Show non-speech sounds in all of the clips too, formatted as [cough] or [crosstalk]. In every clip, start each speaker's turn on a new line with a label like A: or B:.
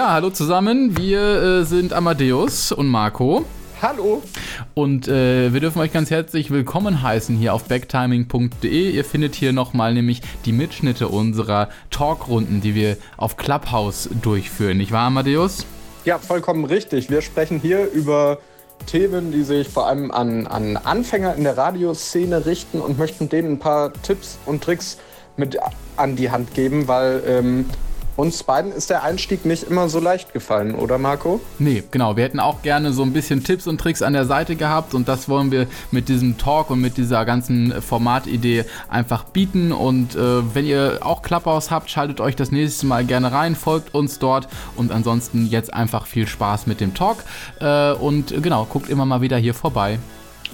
A: Ja, hallo zusammen. Wir äh, sind Amadeus und Marco.
B: Hallo.
A: Und äh, wir dürfen euch ganz herzlich willkommen heißen hier auf backtiming.de. Ihr findet hier nochmal nämlich die Mitschnitte unserer Talkrunden, die wir auf Clubhouse durchführen. Nicht wahr, Amadeus?
B: Ja, vollkommen richtig. Wir sprechen hier über Themen, die sich vor allem an, an Anfänger in der Radioszene richten und möchten denen ein paar Tipps und Tricks mit an die Hand geben, weil ähm, uns beiden ist der Einstieg nicht immer so leicht gefallen, oder Marco?
A: Nee, genau. Wir hätten auch gerne so ein bisschen Tipps und Tricks an der Seite gehabt und das wollen wir mit diesem Talk und mit dieser ganzen Formatidee einfach bieten. Und äh, wenn ihr auch Clubhouse habt, schaltet euch das nächste Mal gerne rein, folgt uns dort und ansonsten jetzt einfach viel Spaß mit dem Talk äh, und genau, guckt immer mal wieder hier vorbei.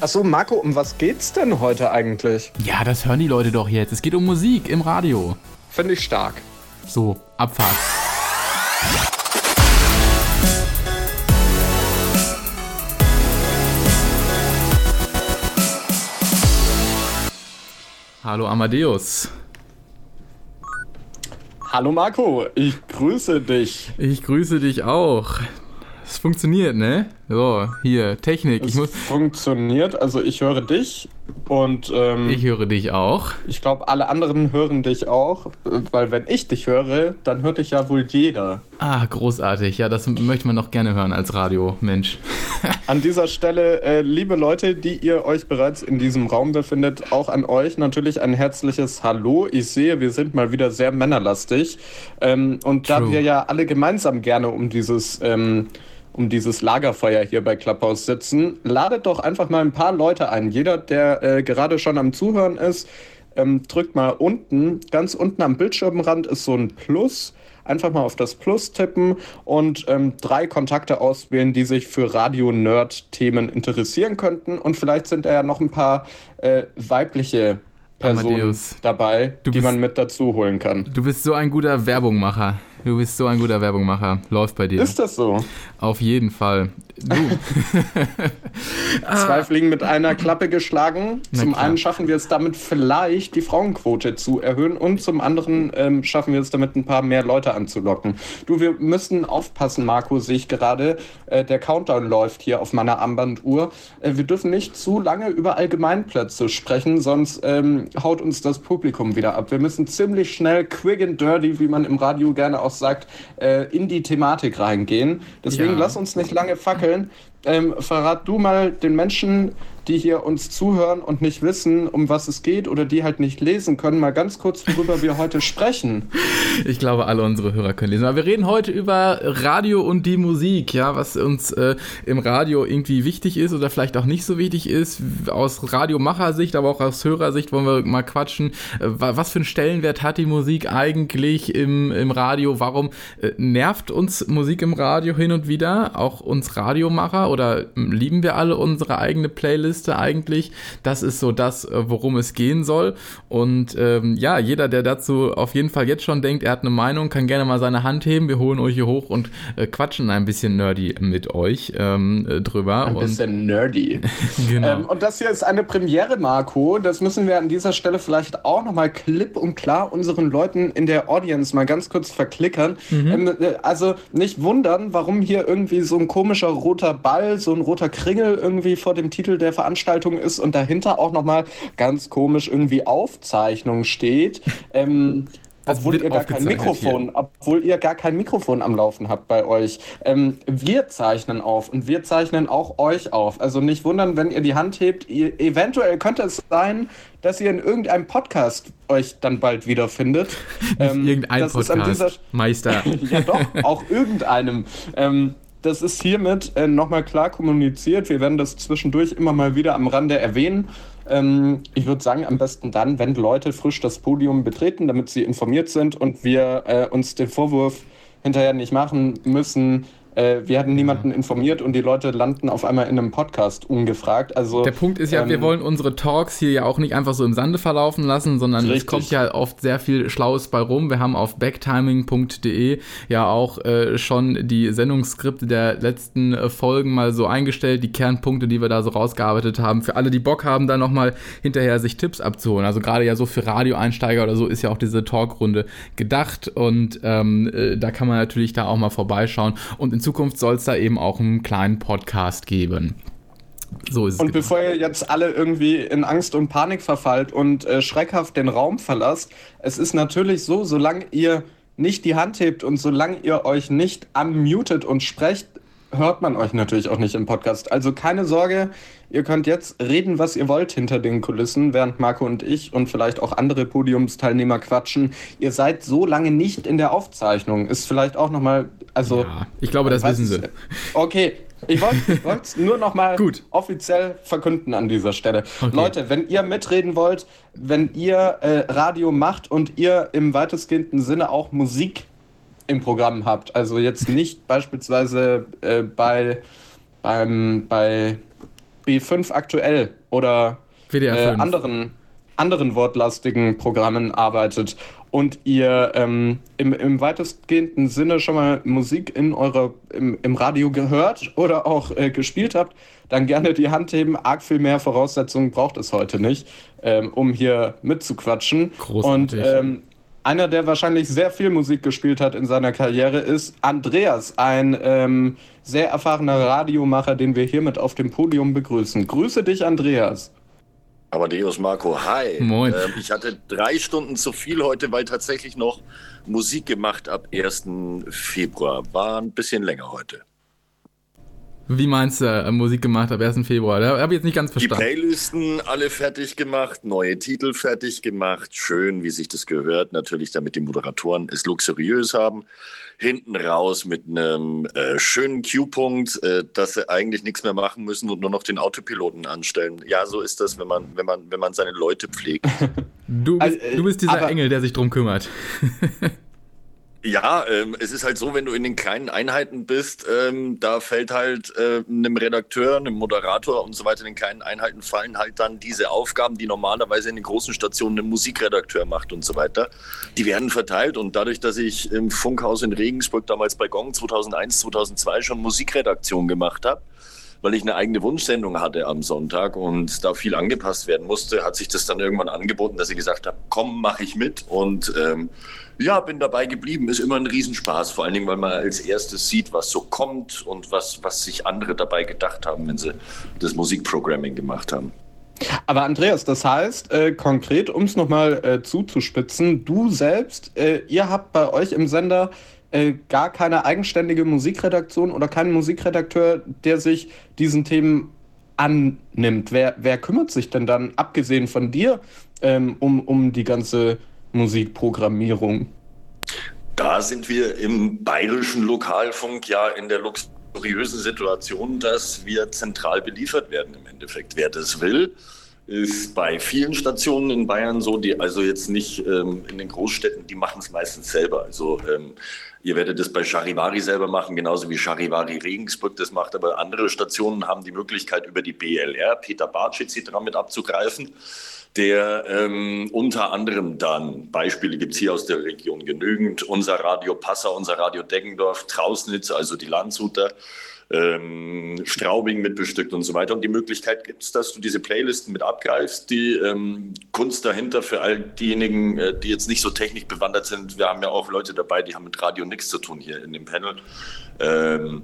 B: Achso, Marco, um was geht's denn heute eigentlich?
A: Ja, das hören die Leute doch jetzt. Es geht um Musik im Radio.
B: Finde ich stark.
A: So, Abfahrt. Hallo Amadeus.
B: Hallo Marco, ich grüße dich.
A: Ich grüße dich auch. Es funktioniert, ne? So, hier, Technik.
B: Es funktioniert, also ich höre dich und ähm,
A: ich höre dich auch.
B: Ich glaube, alle anderen hören dich auch, weil wenn ich dich höre, dann hört dich ja wohl jeder.
A: Ah, großartig. Ja, das möchte man noch gerne hören als Radiomensch. [laughs]
B: an dieser Stelle, äh, liebe Leute, die ihr euch bereits in diesem Raum befindet, auch an euch natürlich ein herzliches Hallo. Ich sehe, wir sind mal wieder sehr männerlastig. Ähm, und True. da wir ja alle gemeinsam gerne um dieses ähm, um dieses Lagerfeuer hier bei Clubhouse sitzen. Ladet doch einfach mal ein paar Leute ein. Jeder, der äh, gerade schon am Zuhören ist, ähm, drückt mal unten, ganz unten am Bildschirmrand ist so ein Plus. Einfach mal auf das Plus tippen und ähm, drei Kontakte auswählen, die sich für Radio-Nerd-Themen interessieren könnten. Und vielleicht sind da ja noch ein paar äh, weibliche Personen Amadeus, dabei, die man mit dazu holen kann.
A: Du bist so ein guter Werbungmacher. Du bist so ein guter Werbungmacher. Läuft bei dir.
B: Ist das so?
A: Auf jeden Fall. Du. [laughs]
B: Zwei Fliegen mit einer Klappe geschlagen. zum einen schaffen wir es damit vielleicht, die Frauenquote zu erhöhen und zum anderen ähm, schaffen wir es damit, ein paar mehr Leute anzulocken. Du, wir müssen aufpassen, Marco, sehe ich gerade. Äh, der Countdown läuft hier auf meiner Armbanduhr. Äh, wir dürfen nicht zu lange über Allgemeinplätze sprechen, sonst ähm, haut uns das Publikum wieder ab. Wir müssen ziemlich schnell, quick and dirty, wie man im Radio gerne auch sagt, äh, in die Thematik reingehen. Deswegen ja. lass uns nicht lange fackeln. können, Ähm, verrat du mal den Menschen, die hier uns zuhören und nicht wissen, um was es geht oder die halt nicht lesen können, mal ganz kurz, worüber wir heute sprechen. [laughs]
A: Ich glaube, alle unsere Hörer können lesen. Aber wir reden heute über Radio und die Musik, ja, was uns äh, im Radio irgendwie wichtig ist oder vielleicht auch nicht so wichtig ist. Aus Radiomachersicht, aber auch aus Hörersicht wollen wir mal quatschen. Äh, was für einen Stellenwert hat die Musik eigentlich im, im Radio? Warum äh, nervt uns Musik im Radio hin und wieder? Auch uns Radiomacher oder lieben wir alle unsere eigene Playlist? Liste eigentlich. Das ist so das, äh, worum es gehen soll. Und ähm, ja, jeder, der dazu auf jeden Fall jetzt schon denkt, er hat eine Meinung, kann gerne mal seine Hand heben. Wir holen euch hier hoch und äh, quatschen ein bisschen nerdy mit euch ähm, äh, drüber.
B: Ein bisschen nerdy. [laughs] genau. Ähm, und das hier ist eine Premiere, Marco. Das müssen wir an dieser Stelle vielleicht auch nochmal klipp und klar unseren Leuten in der Audience mal ganz kurz verklickern. Mhm. Ähm, äh, also nicht wundern, warum hier irgendwie so ein komischer roter Ball, so ein roter Kringel irgendwie vor dem Titel der Veranstaltung ist und dahinter auch nochmal ganz komisch irgendwie Aufzeichnung steht. Ähm, obwohl ihr gar kein Mikrofon, hier. obwohl ihr gar kein Mikrofon am Laufen habt bei euch. Ähm, wir zeichnen auf und wir zeichnen auch euch auf. Also nicht wundern, wenn ihr die Hand hebt. Ihr, eventuell könnte es sein, dass ihr in irgendeinem Podcast euch dann bald wiederfindet. [laughs]
A: Ähm, irgendein Podcast, dieser, Meister. [laughs]
B: ja doch, auch irgendeinem. Ähm, das ist hiermit äh, nochmal klar kommuniziert. Wir werden das zwischendurch immer mal wieder am Rande erwähnen. Ähm, ich würde sagen, am besten dann, wenn Leute frisch das Podium betreten, damit sie informiert sind und wir äh, uns den Vorwurf hinterher nicht machen müssen, äh, wir hätten niemanden informiert und die Leute landen auf einmal in einem Podcast ungefragt. Also
A: der Punkt ist ja, ähm, wir wollen unsere Talks hier ja auch nicht einfach so im Sande verlaufen lassen, sondern richtig. es kommt ja oft sehr viel Schlaues bei rum. Wir haben auf backtiming.de ja auch äh, schon die Sendungsskripte der letzten äh, Folgen mal so eingestellt, die Kernpunkte, die wir da so rausgearbeitet haben. Für alle, die Bock haben, da nochmal hinterher sich Tipps abzuholen. Also gerade ja so für Radioeinsteiger oder so ist ja auch diese Talkrunde gedacht und ähm, äh, da kann man natürlich da auch mal vorbeischauen. Und in Zukunft soll es da eben auch einen kleinen Podcast geben.
B: So ist es. Und genau. bevor ihr jetzt alle irgendwie in Angst und Panik verfallt und äh, schreckhaft den Raum verlasst, es ist natürlich so, solange ihr nicht die Hand hebt und solange ihr euch nicht unmutet und sprecht, hört man euch natürlich auch nicht im Podcast. Also keine Sorge, ihr könnt jetzt reden, was ihr wollt hinter den Kulissen, während Marco und ich und vielleicht auch andere Podiumsteilnehmer quatschen. Ihr seid so lange nicht in der Aufzeichnung. Ist vielleicht auch nochmal, also. Ja,
A: ich glaube, das wissen sie.
B: Okay, ich wollte es nur noch mal [laughs] offiziell verkünden an dieser Stelle. Okay. Leute, wenn ihr mitreden wollt, wenn ihr äh, Radio macht und ihr im weitestgehenden Sinne auch Musik im Programm habt, also jetzt nicht beispielsweise äh, bei, beim, bei B5 aktuell oder äh, anderen, anderen wortlastigen Programmen arbeitet und ihr ähm, im, im weitestgehenden Sinne schon mal Musik in eurer, im, im Radio gehört oder auch äh, gespielt habt, dann gerne die Hand heben. Arg viel mehr Voraussetzungen braucht es heute nicht, ähm, um hier mitzuquatschen. Großartig. Und ähm, einer, der wahrscheinlich sehr viel Musik gespielt hat in seiner Karriere, ist Andreas, ein ähm, sehr erfahrener Radiomacher, den wir hiermit auf dem Podium begrüßen. Grüße dich, Andreas.
C: Amadeus Marco, hi. Moin. Ähm, ich hatte drei Stunden zu viel heute, weil tatsächlich noch Musik gemacht ab 1. Februar. War ein bisschen länger heute.
A: Wie meinst du, äh, Musik gemacht ab 1. Februar? Da habe ich jetzt nicht ganz verstanden.
C: Die Playlisten alle fertig gemacht, neue Titel fertig gemacht, schön, wie sich das gehört, natürlich, damit die Moderatoren es luxuriös haben. Hinten raus mit einem äh, schönen Q-Punkt, äh, dass sie eigentlich nichts mehr machen müssen und nur noch den Autopiloten anstellen. Ja, so ist das, wenn man, wenn man, wenn man seine Leute pflegt. [laughs]
A: du, bist, also, äh, du bist dieser Engel, der sich drum kümmert. [laughs]
C: Ja, ähm, es ist halt so, wenn du in den kleinen Einheiten bist, ähm, da fällt halt äh, einem Redakteur, einem Moderator und so weiter, in den kleinen Einheiten fallen halt dann diese Aufgaben, die normalerweise in den großen Stationen ein Musikredakteur macht und so weiter. Die werden verteilt und dadurch, dass ich im Funkhaus in Regensburg damals bei Gong 2001, 2002 schon Musikredaktion gemacht habe, weil ich eine eigene Wunschsendung hatte am Sonntag und da viel angepasst werden musste, hat sich das dann irgendwann angeboten, dass ich gesagt habe, komm, mach ich mit und ähm, ja, bin dabei geblieben. Ist immer ein Riesenspaß, vor allen Dingen, weil man als erstes sieht, was so kommt und was, was sich andere dabei gedacht haben, wenn sie das Musikprogramming gemacht haben.
B: Aber Andreas, das heißt äh, konkret, um es nochmal äh, zuzuspitzen, du selbst, äh, ihr habt bei euch im Sender äh, gar keine eigenständige Musikredaktion oder keinen Musikredakteur, der sich diesen Themen annimmt. Wer, wer kümmert sich denn dann, abgesehen von dir, ähm, um, um die ganze Musikprogrammierung?
C: Da sind wir im bayerischen Lokalfunk ja in der luxuriösen Situation, dass wir zentral beliefert werden im Endeffekt. Wer das will, ist bei vielen Stationen in Bayern so, die also jetzt nicht ähm, in den Großstädten, die machen es meistens selber. Also ähm, ihr werdet das bei Charivari selber machen, genauso wie Charivari Regensburg das macht, aber andere Stationen haben die Möglichkeit über die BLR, Peter Bartschitz, damit abzugreifen der ähm, unter anderem dann, Beispiele gibt es hier aus der Region genügend, unser Radio Passau, unser Radio Deggendorf, Trausnitz, also die Landshuter, ähm, Straubing mit bestückt und so weiter. Und die Möglichkeit gibt es, dass du diese Playlisten mit abgreifst. Die ähm, Kunst dahinter für all diejenigen, äh, die jetzt nicht so technisch bewandert sind, wir haben ja auch Leute dabei, die haben mit Radio nichts zu tun hier in dem Panel. Ähm,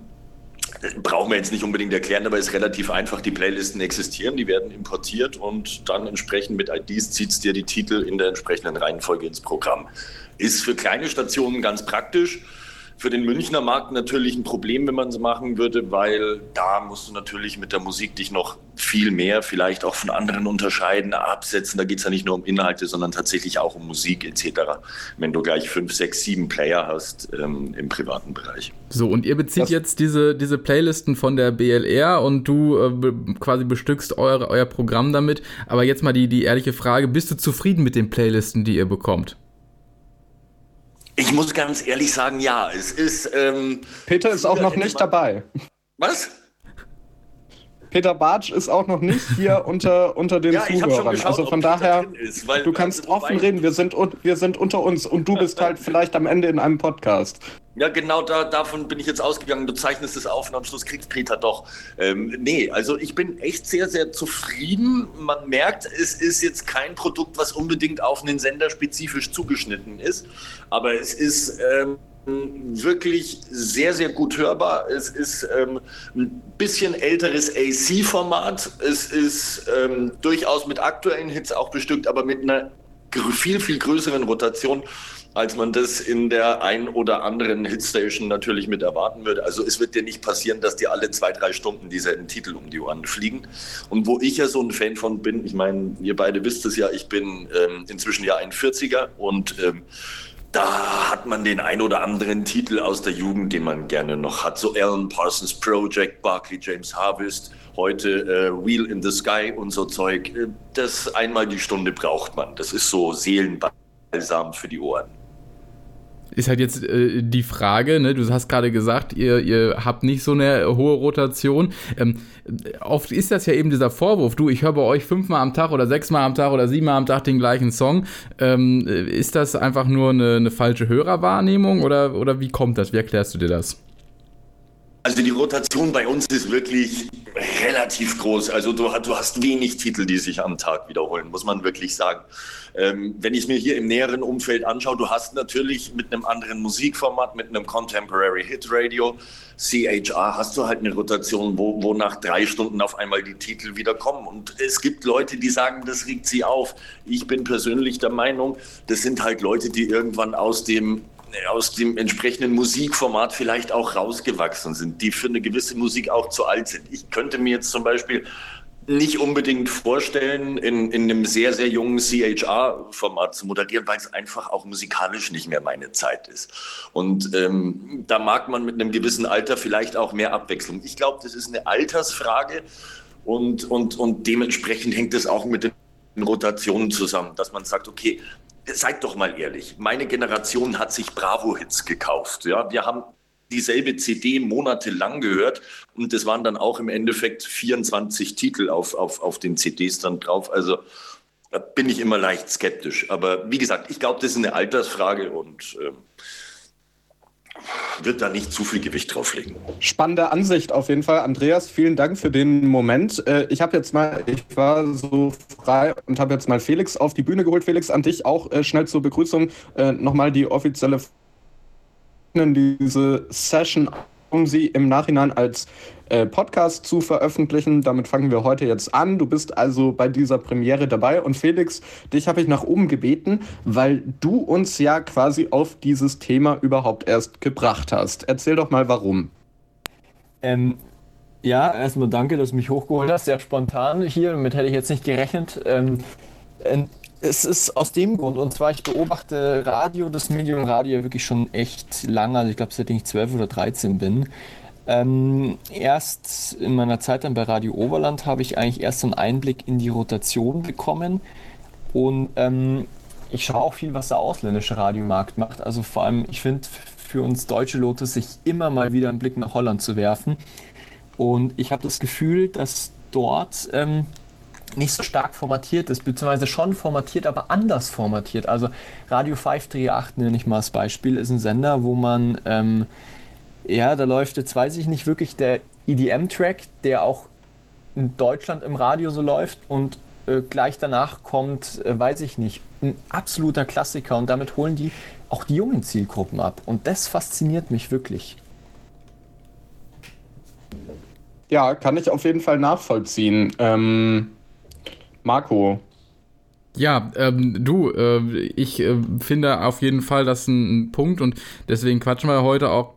C: brauchen wir jetzt nicht unbedingt erklären, aber es ist relativ einfach. Die Playlisten existieren, die werden importiert und dann entsprechend mit IDs zieht dir die Titel in der entsprechenden Reihenfolge ins Programm. Ist für kleine Stationen ganz praktisch für den Münchner Markt natürlich ein Problem, wenn man es machen würde, weil da musst du natürlich mit der Musik dich noch viel mehr vielleicht auch von anderen unterscheiden, absetzen. Da geht es ja nicht nur um Inhalte, sondern tatsächlich auch um Musik etc. Wenn du gleich fünf, sechs, sieben Player hast ähm, im privaten Bereich.
A: So, und ihr bezieht das jetzt diese, diese Playlisten von der BLR und du äh, quasi bestückst eure, euer Programm damit. Aber jetzt mal die, die ehrliche Frage, bist du zufrieden mit den Playlisten, die ihr bekommt?
C: Ich muss ganz ehrlich sagen, ja, es ist. Ähm,
B: Peter ist auch noch nicht dabei.
C: Was?
B: Peter Bartsch ist auch noch nicht hier [laughs] unter, unter den ja, Zuhörern. Geschaut, also von daher, ist, weil, du kannst also, offen reden, wir sind, wir sind unter uns und du bist halt [laughs] vielleicht am Ende in einem Podcast.
C: Ja, genau da, davon bin ich jetzt ausgegangen. Du zeichnest es auf und am Schluss kriegt Peter doch. Ähm, nee, also ich bin echt sehr, sehr zufrieden. Man merkt, es ist jetzt kein Produkt, was unbedingt auf einen Sender spezifisch zugeschnitten ist. Aber es ist. Ähm, wirklich sehr, sehr gut hörbar. Es ist ähm, ein bisschen älteres AC-Format. Es ist ähm, durchaus mit aktuellen Hits auch bestückt, aber mit einer viel, viel größeren Rotation, als man das in der ein oder anderen Hitstation natürlich mit erwarten würde. Also es wird dir nicht passieren, dass dir alle zwei, drei Stunden dieselben Titel um die Ohren fliegen. Und wo ich ja so ein Fan von bin, ich meine, ihr beide wisst es ja, ich bin ähm, inzwischen ja ein 40er und ähm, da hat man den ein oder anderen Titel aus der Jugend, den man gerne noch hat. So Alan Parsons Project, Barkley James Harvest, heute äh, Wheel in the Sky und so Zeug. Äh, das einmal die Stunde braucht man. Das ist so Seelenbalsam für die Ohren
A: ist halt jetzt äh, die Frage, ne? du hast gerade gesagt, ihr, ihr habt nicht so eine hohe Rotation. Ähm, oft ist das ja eben dieser Vorwurf, du, ich höre bei euch fünfmal am Tag oder sechsmal am Tag oder siebenmal am Tag den gleichen Song. Ähm, ist das einfach nur eine, eine falsche Hörerwahrnehmung oder, oder wie kommt das? Wie erklärst du dir das?
C: Also die Rotation bei uns ist wirklich relativ groß. Also du, du, hast wenig Titel, die sich am Tag wiederholen, muss man wirklich sagen. Ähm, wenn ich mir hier im näheren Umfeld anschaue, du hast natürlich mit einem anderen Musikformat, mit einem Contemporary Hit Radio, CHR, hast du halt eine Rotation, wo, wo nach drei Stunden auf einmal die Titel wieder kommen. Und es gibt Leute, die sagen, das regt sie auf. Ich bin persönlich der Meinung, das sind halt Leute, die irgendwann aus dem aus dem entsprechenden Musikformat vielleicht auch rausgewachsen sind, die für eine gewisse Musik auch zu alt sind. Ich könnte mir jetzt zum Beispiel nicht unbedingt vorstellen, in, in einem sehr, sehr jungen CHR-Format zu moderieren, weil es einfach auch musikalisch nicht mehr meine Zeit ist. Und ähm, da mag man mit einem gewissen Alter vielleicht auch mehr Abwechslung. Ich glaube, das ist eine Altersfrage und, und, und dementsprechend hängt es auch mit den Rotationen zusammen, dass man sagt, okay, seid doch mal ehrlich, meine Generation hat sich Bravo-Hits gekauft. Ja, wir haben dieselbe CD monatelang gehört und das waren dann auch im Endeffekt 24 Titel auf, auf, auf den CDs dann drauf. Also bin ich immer leicht skeptisch. Aber wie gesagt, ich glaube, das ist eine Altersfrage und äh, wird da nicht zu viel Gewicht drauflegen.
B: Spannende Ansicht auf jeden Fall. Andreas, vielen Dank für den Moment. Äh, ich habe jetzt mal, ich war so frei und habe jetzt mal Felix auf die Bühne geholt. Felix, an dich auch äh, schnell zur Begrüßung äh, nochmal die offizielle diese Session, um sie im Nachhinein als äh, Podcast zu veröffentlichen. Damit fangen wir heute jetzt an. Du bist also bei dieser Premiere dabei. Und Felix, dich habe ich nach oben gebeten, weil du uns ja quasi auf dieses Thema überhaupt erst gebracht hast. Erzähl doch mal, warum.
D: Ähm, ja, erstmal danke, dass du mich hochgeholt hast. Sehr spontan hier. Damit hätte ich jetzt nicht gerechnet. Ähm, es ist aus dem Grund, und zwar ich beobachte Radio, das Medium Radio wirklich schon echt lange, also ich glaube seitdem ich 12 oder 13 bin. Ähm, erst in meiner Zeit dann bei Radio Oberland habe ich eigentlich erst einen Einblick in die Rotation bekommen und ähm, ich schaue auch viel, was der ausländische Radiomarkt macht. Also vor allem, ich finde für uns Deutsche lohnt es sich immer mal wieder einen Blick nach Holland zu werfen. Und ich habe das Gefühl, dass dort ähm, nicht so stark formatiert ist, beziehungsweise schon formatiert, aber anders formatiert. Also Radio 538 nenne ich mal als Beispiel, ist ein Sender, wo man, ähm, ja, da läuft jetzt, weiß ich nicht, wirklich der EDM-Track, der auch in Deutschland im Radio so läuft und äh, gleich danach kommt, äh, weiß ich nicht, ein absoluter Klassiker und damit holen die auch die jungen Zielgruppen ab. Und das fasziniert mich wirklich.
B: Ja, kann ich auf jeden Fall nachvollziehen. Ähm, Marco.
A: Ja, ähm, du, äh, ich äh, finde auf jeden Fall das ein, ein, Punkt und deswegen quatschen wir heute auch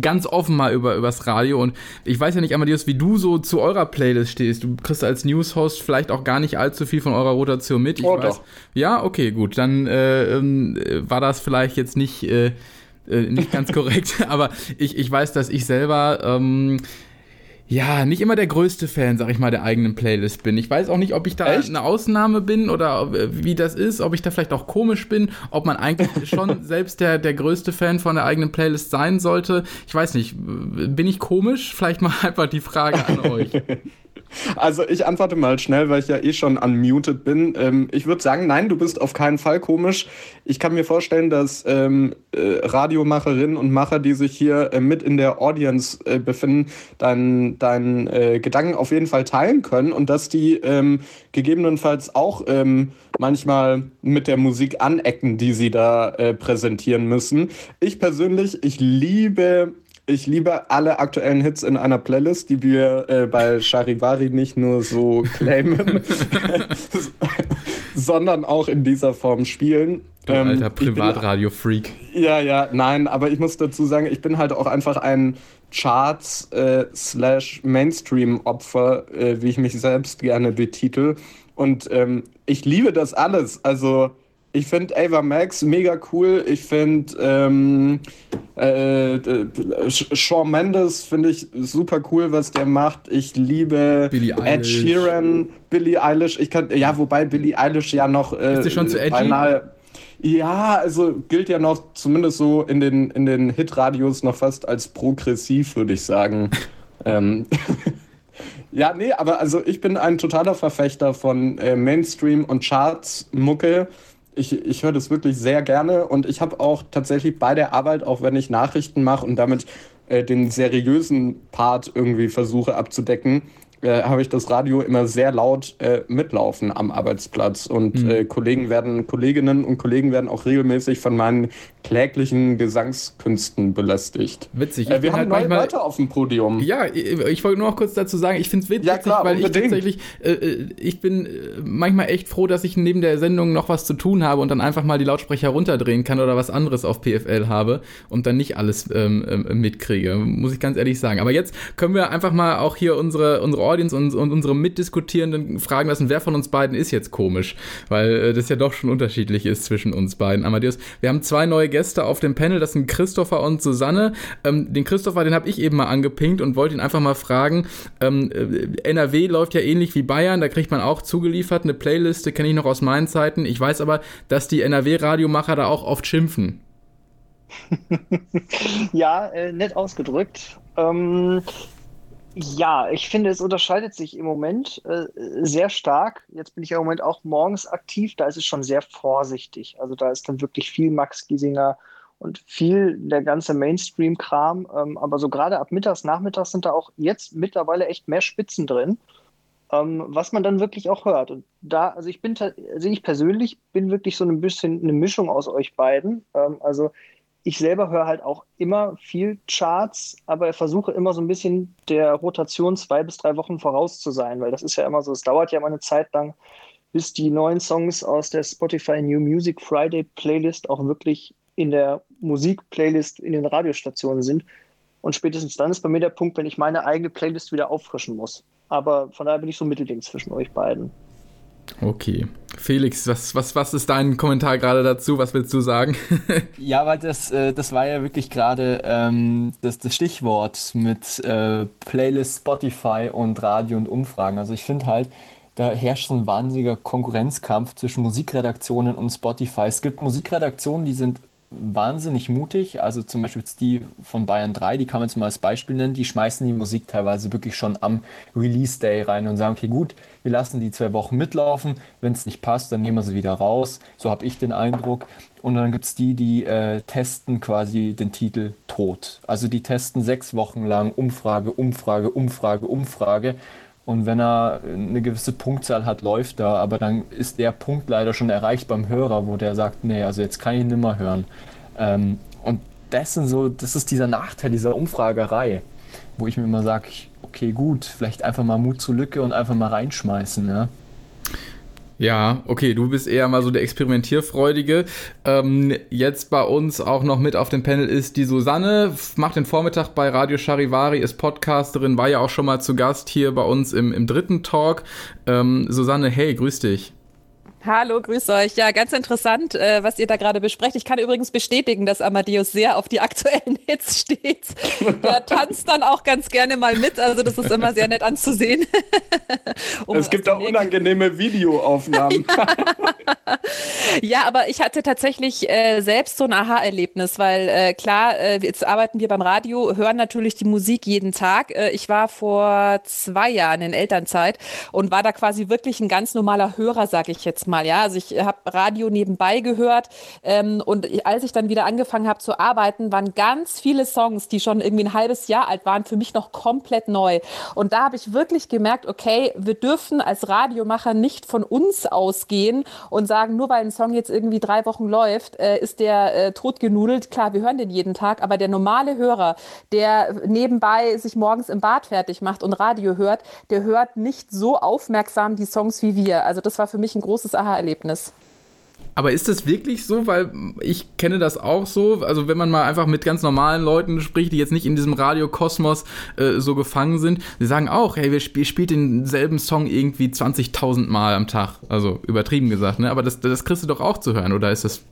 A: ganz offen mal über übers Radio und ich weiß ja nicht, Amadeus, wie du so zu eurer Playlist stehst. Du kriegst als News-Host vielleicht auch gar nicht allzu viel von eurer Rotation mit. Ich oh, weiß. Doch. Ja, okay, gut, dann äh, ähm, war das vielleicht jetzt nicht äh, äh, nicht ganz [laughs] korrekt, aber ich, ich weiß, dass ich selber ähm, ja, nicht immer der größte Fan, sag ich mal, der eigenen Playlist bin. Ich weiß auch nicht, ob ich da Echt? eine Ausnahme bin oder wie das ist, ob ich da vielleicht auch komisch bin, ob man eigentlich [laughs] schon selbst der, der größte Fan von der eigenen Playlist sein sollte. Ich weiß nicht, bin ich komisch? Vielleicht mal [laughs] einfach die Frage an euch. [laughs]
B: Also ich antworte mal schnell, weil ich ja eh schon unmuted bin. Ähm, ich würde sagen, nein, du bist auf keinen Fall komisch. Ich kann mir vorstellen, dass ähm, äh, Radiomacherinnen und Macher, die sich hier äh, mit in der Audience äh, befinden, deinen dein, äh, Gedanken auf jeden Fall teilen können und dass die ähm, gegebenenfalls auch ähm, manchmal mit der Musik anecken, die sie da äh, präsentieren müssen. Ich persönlich, ich liebe ich liebe alle aktuellen Hits in einer Playlist, die wir äh, bei Charivari nicht nur so claimen, [laughs] sondern auch in dieser Form spielen.
A: Du ähm, alter Privatradio-Freak.
B: Ja, ja, nein, aber ich muss dazu sagen, ich bin halt auch einfach ein Charts äh, äh, wie ich mich selbst gerne betitel. Und ähm, ich liebe das alles. Also ich finde Ava Max mega cool. Ich finde ähm, äh, Shawn Mendes finde ich super cool, was der macht. Ich liebe Ed Sheeran, Billie Eilish. Ich kann ja, wobei Billie Eilish ja noch
A: äh, Ist schon zu edgy? beinahe
B: ja, also gilt ja noch zumindest so in den, in den Hitradios noch fast als progressiv, würde ich sagen. [laughs] ähm, [laughs] ja, nee, aber also ich bin ein totaler Verfechter von äh, Mainstream und Charts-Mucke ich, ich höre das wirklich sehr gerne und ich habe auch tatsächlich bei der Arbeit, auch wenn ich Nachrichten mache und damit äh, den seriösen Part irgendwie versuche abzudecken, äh, habe ich das Radio immer sehr laut äh, mitlaufen am Arbeitsplatz. Und mhm. äh, Kollegen werden, Kolleginnen und Kollegen werden auch regelmäßig von meinen kläglichen Gesangskünsten belästigt.
A: Witzig.
B: Äh, wir haben halt neue manchmal, Leute auf dem Podium.
A: Ja, ich wollte nur noch kurz dazu sagen, ich finde es witzig, ja, klar, weil unbedingt. ich tatsächlich, äh, ich bin manchmal echt froh, dass ich neben der Sendung noch was zu tun habe und dann einfach mal die Lautsprecher runterdrehen kann oder was anderes auf PFL habe und dann nicht alles ähm, mitkriege, muss ich ganz ehrlich sagen. Aber jetzt können wir einfach mal auch hier unsere, unsere Audience und, und unsere Mitdiskutierenden fragen lassen, wer von uns beiden ist jetzt komisch, weil äh, das ja doch schon unterschiedlich ist zwischen uns beiden. Amadeus, wir haben zwei neue Gäste auf dem Panel, das sind Christopher und Susanne. Ähm, den Christopher, den habe ich eben mal angepinkt und wollte ihn einfach mal fragen, ähm, äh, NRW läuft ja ähnlich wie Bayern, da kriegt man auch zugeliefert, eine Playliste kenne ich noch aus meinen Zeiten. Ich weiß aber, dass die NRW-Radiomacher da auch oft schimpfen. [laughs]
E: ja, äh, nett ausgedrückt. Ähm, ja, ich finde, es unterscheidet sich im Moment äh, sehr stark. Jetzt bin ich ja im Moment auch morgens aktiv, da ist es schon sehr vorsichtig. Also da ist dann wirklich viel Max Giesinger und viel der ganze Mainstream-Kram. Ähm, aber so gerade ab mittags, nachmittags sind da auch jetzt mittlerweile echt mehr Spitzen drin, ähm, was man dann wirklich auch hört. Und da, also ich bin, also ich persönlich bin wirklich so ein bisschen eine Mischung aus euch beiden. Ähm, also ich selber höre halt auch immer viel Charts, aber versuche immer so ein bisschen der Rotation zwei bis drei Wochen voraus zu sein, weil das ist ja immer so, es dauert ja immer eine Zeit lang, bis die neuen Songs aus der Spotify New Music Friday Playlist auch wirklich in der Musik-Playlist in den Radiostationen sind. Und spätestens dann ist bei mir der Punkt, wenn ich meine eigene Playlist wieder auffrischen muss. Aber von daher bin ich so Mittelding zwischen euch beiden.
A: Okay. Felix, was, was, was ist dein Kommentar gerade dazu? Was willst du sagen? [laughs]
D: ja, weil das, äh, das war ja wirklich gerade ähm, das, das Stichwort mit äh, Playlist, Spotify und Radio und Umfragen. Also ich finde halt, da herrscht ein wahnsinniger Konkurrenzkampf zwischen Musikredaktionen und Spotify. Es gibt Musikredaktionen, die sind wahnsinnig mutig. Also zum Beispiel die von Bayern 3, die kann man jetzt mal als Beispiel nennen, die schmeißen die Musik teilweise wirklich schon am Release Day rein und sagen, okay gut, wir lassen die zwei Wochen mitlaufen, wenn es nicht passt, dann nehmen wir sie wieder raus. So habe ich den Eindruck. Und dann gibt es die, die äh, testen quasi den Titel tot. Also die testen sechs Wochen lang Umfrage, Umfrage, Umfrage, Umfrage. Und wenn er eine gewisse Punktzahl hat, läuft er, aber dann ist der Punkt leider schon erreicht beim Hörer, wo der sagt, nee, also jetzt kann ich nimmer hören. Ähm, und das sind so, das ist dieser Nachteil dieser Umfragerei, wo ich mir immer sage, okay, gut, vielleicht einfach mal Mut zur Lücke und einfach mal reinschmeißen, ja.
A: Ja, okay, du bist eher mal so der Experimentierfreudige. Ähm, jetzt bei uns auch noch mit auf dem Panel ist die Susanne, macht den Vormittag bei Radio Charivari, ist Podcasterin, war ja auch schon mal zu Gast hier bei uns im, im dritten Talk. Ähm, Susanne, hey, grüß dich.
F: Hallo, grüß euch. Ja, ganz interessant, äh, was ihr da gerade besprecht. Ich kann übrigens bestätigen, dass Amadeus sehr auf die aktuellen [laughs] Hits steht. Er [laughs] tanzt dann auch ganz gerne mal mit, also das ist immer sehr nett anzusehen. [laughs]
B: um es gibt auch unangenehme Videoaufnahmen.
F: ja, aber ich hatte tatsächlich äh, selbst so ein Aha-Erlebnis, weil äh, klar, äh, jetzt arbeiten wir beim Radio, hören natürlich die Musik jeden Tag. Äh, ich war vor zwei Jahren in Elternzeit und war da quasi wirklich ein ganz normaler Hörer, sag ich jetzt mal. Ja, also ich habe Radio nebenbei gehört ähm, und als ich dann wieder angefangen habe zu arbeiten, waren ganz viele Songs, die schon irgendwie ein halbes Jahr alt waren, für mich noch komplett neu. Und da habe ich wirklich gemerkt, okay, wir dürfen als Radiomacher nicht von uns ausgehen und sagen, nur weil ein Song jetzt irgendwie drei Wochen läuft, äh, ist der äh, totgenudelt. Klar, wir hören den jeden Tag, aber der normale Hörer, der nebenbei sich morgens im Bad fertig macht und Radio hört, der hört nicht so aufmerksam die Songs wie wir. Also das war für mich ein großes Aha-Erlebnis.
A: Aber ist das wirklich so? Weil ich kenne das auch so. Also wenn man mal einfach mit ganz normalen Leuten spricht, die jetzt nicht in diesem Radiokosmos äh, so gefangen sind, die sagen auch, hey, wir sp spielt denselben Song irgendwie 20.000 Mal am Tag. Also übertrieben gesagt, ne? Aber das, das kriegst du doch auch zu hören, oder ist das,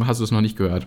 A: hast du es noch nicht gehört?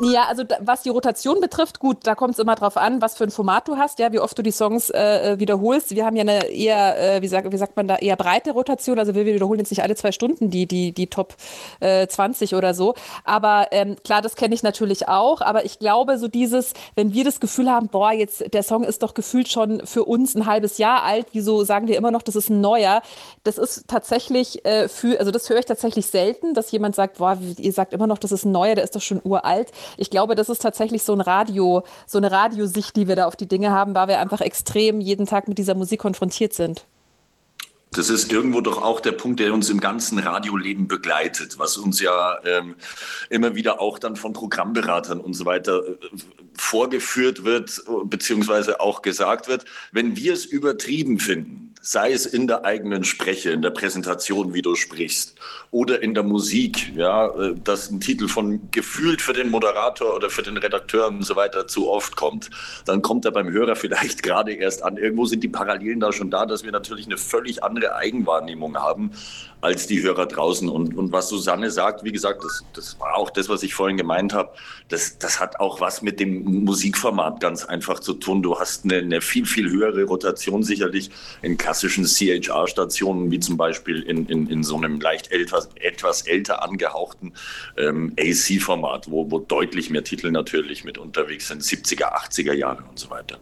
F: Ja, also was die Rotation betrifft, gut, da kommt es immer drauf an, was für ein Format du hast, ja, wie oft du die Songs äh, äh, wiederholst. Wir haben ja eine eher, äh, wie, sag, wie sagt man da, eher breite Rotation, also wir wiederholen jetzt nicht alle zwei Stunden die, die, die Top äh, 20 oder so. Aber ähm, klar, das kenne ich natürlich auch, aber ich glaube, so dieses, wenn wir das Gefühl haben, boah, jetzt der Song ist doch gefühlt schon für uns ein halbes Jahr alt, wieso sagen wir immer noch, das ist ein neuer? Das ist tatsächlich äh, für, also das höre ich tatsächlich selten, dass jemand sagt, boah, ihr sagt immer noch, das ist ein neuer, der ist doch schon uralt ich glaube, das ist tatsächlich so ein Radio, so eine Radiosicht, die wir da auf die Dinge haben, weil wir einfach extrem jeden Tag mit dieser Musik konfrontiert sind.
C: Das ist irgendwo doch auch der Punkt, der uns im ganzen Radioleben begleitet, was uns ja ähm, immer wieder auch dann von Programmberatern und so weiter äh, vorgeführt wird, beziehungsweise auch gesagt wird. Wenn wir es übertrieben finden, sei es in der eigenen Spreche, in der Präsentation, wie du sprichst, oder in der Musik, ja, äh, dass ein Titel von gefühlt für den Moderator oder für den Redakteur und so weiter zu oft kommt, dann kommt er beim Hörer [laughs] vielleicht gerade erst an. Irgendwo sind die Parallelen da schon da, dass wir natürlich eine völlig andere Eigenwahrnehmung haben als die Hörer draußen. Und, und was Susanne sagt, wie gesagt, das, das war auch das, was ich vorhin gemeint habe, das, das hat auch was mit dem Musikformat ganz einfach zu tun. Du hast eine, eine viel, viel höhere Rotation sicherlich in klassischen CHR-Stationen, wie zum Beispiel in, in, in so einem leicht etwas, etwas älter angehauchten ähm, AC-Format, wo, wo deutlich mehr Titel natürlich mit unterwegs sind, 70er, 80er Jahre und so weiter